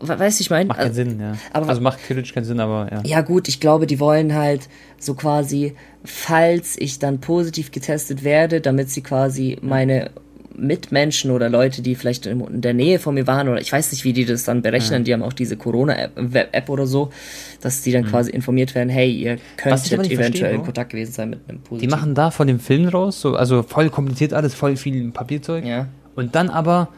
weißt du, ich meine? Macht keinen Sinn, ja. Aber, also macht theoretisch keinen Sinn, aber ja. Ja gut, ich glaube, die wollen halt so quasi, falls ich dann positiv getestet werde, damit sie quasi meine Mitmenschen oder Leute, die vielleicht in der Nähe von mir waren oder ich weiß nicht, wie die das dann berechnen, ja. die haben auch diese Corona-App oder so, dass die dann mhm. quasi informiert werden, hey, ihr könntet eventuell in Kontakt gewesen sein mit einem Positiven. Die machen da von dem Film raus, so, also voll kompliziert alles, voll viel Papierzeug. Ja. Und dann aber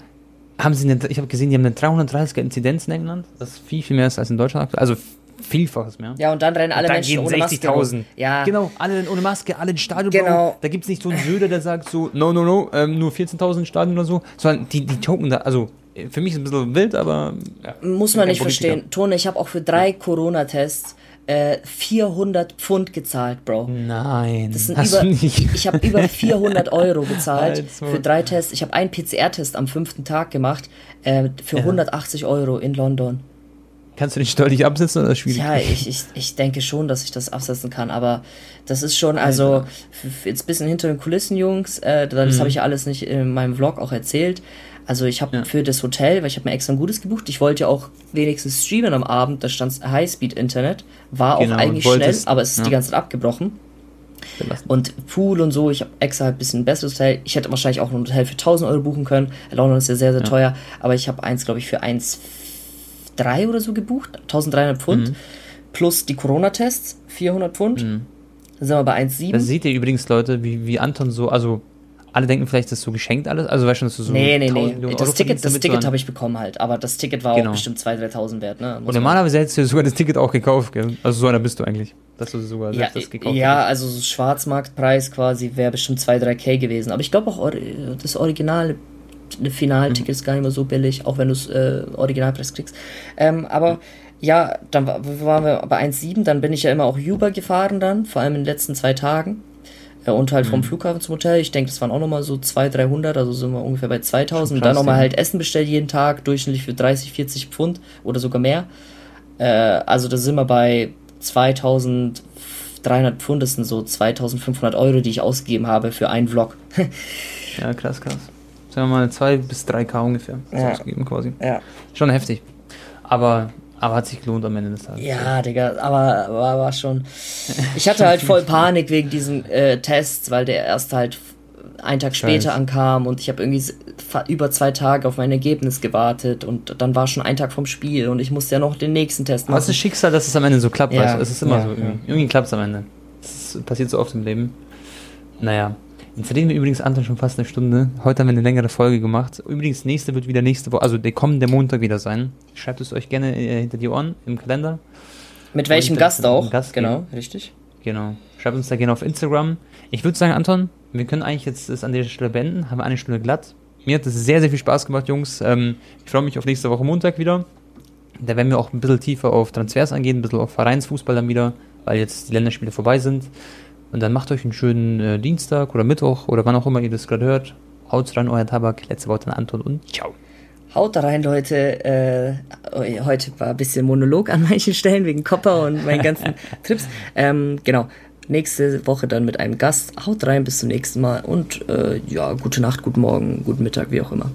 haben sie eine, ich habe gesehen, die haben eine 330er Inzidenz in England, das ist viel, viel mehr als in Deutschland, also Vielfaches mehr. Ja, und dann rennen alle dann Menschen ohne 60 Maske. Ja. Genau, alle ohne Maske, alle in Stadion. Genau. Da gibt es nicht so einen Söder, der sagt so, no, no, no, ähm, nur 14.000 Stadion oder so, sondern die, die token da, also für mich ist es ein bisschen wild, aber. Ja, Muss man nicht Politiker. verstehen. Tone, ich habe auch für drei Corona-Tests äh, 400 Pfund gezahlt, Bro. Nein, das sind über, Ich habe über 400 Euro bezahlt für drei Tests. Ich habe einen PCR-Test am fünften Tag gemacht äh, für ja. 180 Euro in London. Kannst du dich deutlich absetzen oder schwierig? Ja, ich, ich, ich denke schon, dass ich das absetzen kann, aber das ist schon, also jetzt ein bisschen hinter den Kulissen, Jungs, äh, das mhm. habe ich ja alles nicht in meinem Vlog auch erzählt. Also ich habe ja. für das Hotel, weil ich habe mir extra ein gutes gebucht, ich wollte ja auch wenigstens streamen am Abend, da stand Highspeed-Internet, war genau, auch eigentlich schnell, aber es ist ja. die ganze Zeit abgebrochen. Und Pool und so, ich habe extra ein bisschen ein besseres Hotel. Ich hätte wahrscheinlich auch ein Hotel für 1000 Euro buchen können. London ist ja sehr, sehr ja. teuer, aber ich habe eins, glaube ich, für 1,4 3 oder so gebucht, 1300 Pfund, mhm. plus die Corona-Tests, 400 Pfund. Mhm. Dann sind wir bei 1,7. Da seht ihr übrigens, Leute, wie, wie Anton so, also alle denken vielleicht, das ist so geschenkt alles. Also weißt du, dass du so. Nee, nee, nee. Das Ticket, das Ticket habe ich bekommen halt. Aber das Ticket war genau. auch bestimmt 2.000, 3.000 wert. Ne? Und normalerweise hättest du sogar das Ticket auch gekauft, gell? Also so einer bist du eigentlich. Dass du sogar ja, das gekauft Ja, hättest. also so Schwarzmarktpreis quasi wäre bestimmt 2, 3K gewesen. Aber ich glaube auch das Original Finalticket ist gar nicht mehr so billig, auch wenn du es äh, Originalpreis kriegst. Ähm, aber ja, dann waren wir bei 1,7, dann bin ich ja immer auch Uber gefahren dann, vor allem in den letzten zwei Tagen. Äh, und halt vom mhm. Flughafen zum Hotel. Ich denke, das waren auch nochmal so 200, 300, also sind wir ungefähr bei 2000. und dann nochmal halt Essen bestellt jeden Tag, durchschnittlich für 30, 40 Pfund oder sogar mehr. Äh, also da sind wir bei 2300 Pfund, das sind so 2500 Euro, die ich ausgegeben habe für einen Vlog. ja, krass, krass sagen wir mal, 2 bis 3K ungefähr ja. ausgegeben quasi. Ja. Schon heftig. Aber, aber hat sich gelohnt am Ende des Tages. Ja, Digga, aber war, war schon. Ich hatte halt voll Panik wegen diesen äh, Tests, weil der erst halt einen Tag später Scheiß. ankam und ich habe irgendwie über zwei Tage auf mein Ergebnis gewartet und dann war schon ein Tag vom Spiel und ich musste ja noch den nächsten Test machen. Was ist Schicksal, dass es am Ende so klappt, ja. weißt du? Es ist immer ja, so, irgendwie, irgendwie klappt es am Ende. Das passiert so oft im Leben. Naja, Jetzt reden wir übrigens, Anton, schon fast eine Stunde. Heute haben wir eine längere Folge gemacht. Übrigens, nächste wird wieder nächste Woche, also der kommende Montag wieder sein. Schreibt es euch gerne äh, hinter die Ohren im Kalender. Mit welchem Gast auch? Gast genau, richtig. Genau. Schreibt uns da gerne auf Instagram. Ich würde sagen, Anton, wir können eigentlich jetzt das an der Stelle beenden. Haben wir eine Stunde glatt. Mir hat es sehr, sehr viel Spaß gemacht, Jungs. Ähm, ich freue mich auf nächste Woche Montag wieder. Da werden wir auch ein bisschen tiefer auf Transfers angehen, ein bisschen auf Vereinsfußball dann wieder, weil jetzt die Länderspiele vorbei sind. Und dann macht euch einen schönen äh, Dienstag oder Mittwoch oder wann auch immer ihr das gerade hört. Haut rein, euer Tabak. Letzte Worte an Anton und ciao. Haut rein, Leute. Äh, heute war ein bisschen Monolog an manchen Stellen wegen Copper und meinen ganzen Trips. Ähm, genau. Nächste Woche dann mit einem Gast. Haut rein, bis zum nächsten Mal und äh, ja, gute Nacht, guten Morgen, guten Mittag, wie auch immer.